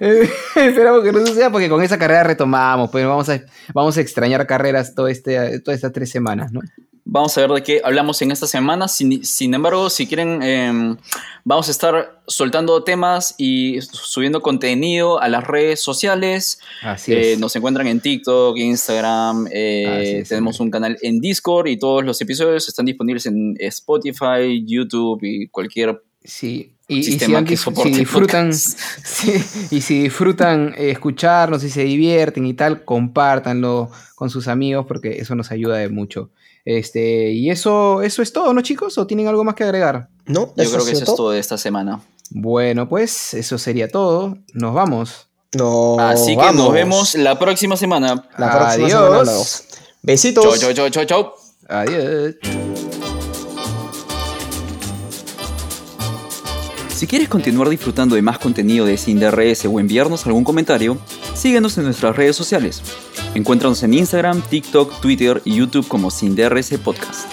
Esperamos que no suceda porque con esa carrera retomamos. Pues vamos a, vamos a extrañar carreras todo este, todas estas tres semanas, ¿no? Vamos a ver de qué hablamos en esta semana. Sin, sin embargo, si quieren, em, vamos a estar soltando temas y subiendo contenido a las redes sociales. Así Eh, es. nos encuentran en TikTok, Instagram, eh, es, tenemos un canal en Discord y todos los episodios están disponibles en Spotify, YouTube y cualquier Sí, y, y si, que si disfrutan, sí, y si disfrutan eh, escucharnos y se divierten y tal, compártanlo con sus amigos porque eso nos ayuda de mucho. Este, y eso, eso es todo, ¿no, chicos? ¿O tienen algo más que agregar? ¿No? Yo ¿Eso creo que eso es todo de esta semana. Bueno, pues eso sería todo. Nos vamos. Nos Así que vamos. nos vemos la próxima semana. La próxima Adiós. semana. Besitos. Chau, chau, chau, chau, chau. Adiós. Si quieres continuar disfrutando de más contenido de Sin DRS o enviarnos algún comentario, síguenos en nuestras redes sociales. Encuéntranos en Instagram, TikTok, Twitter y YouTube como Sin DRS Podcast.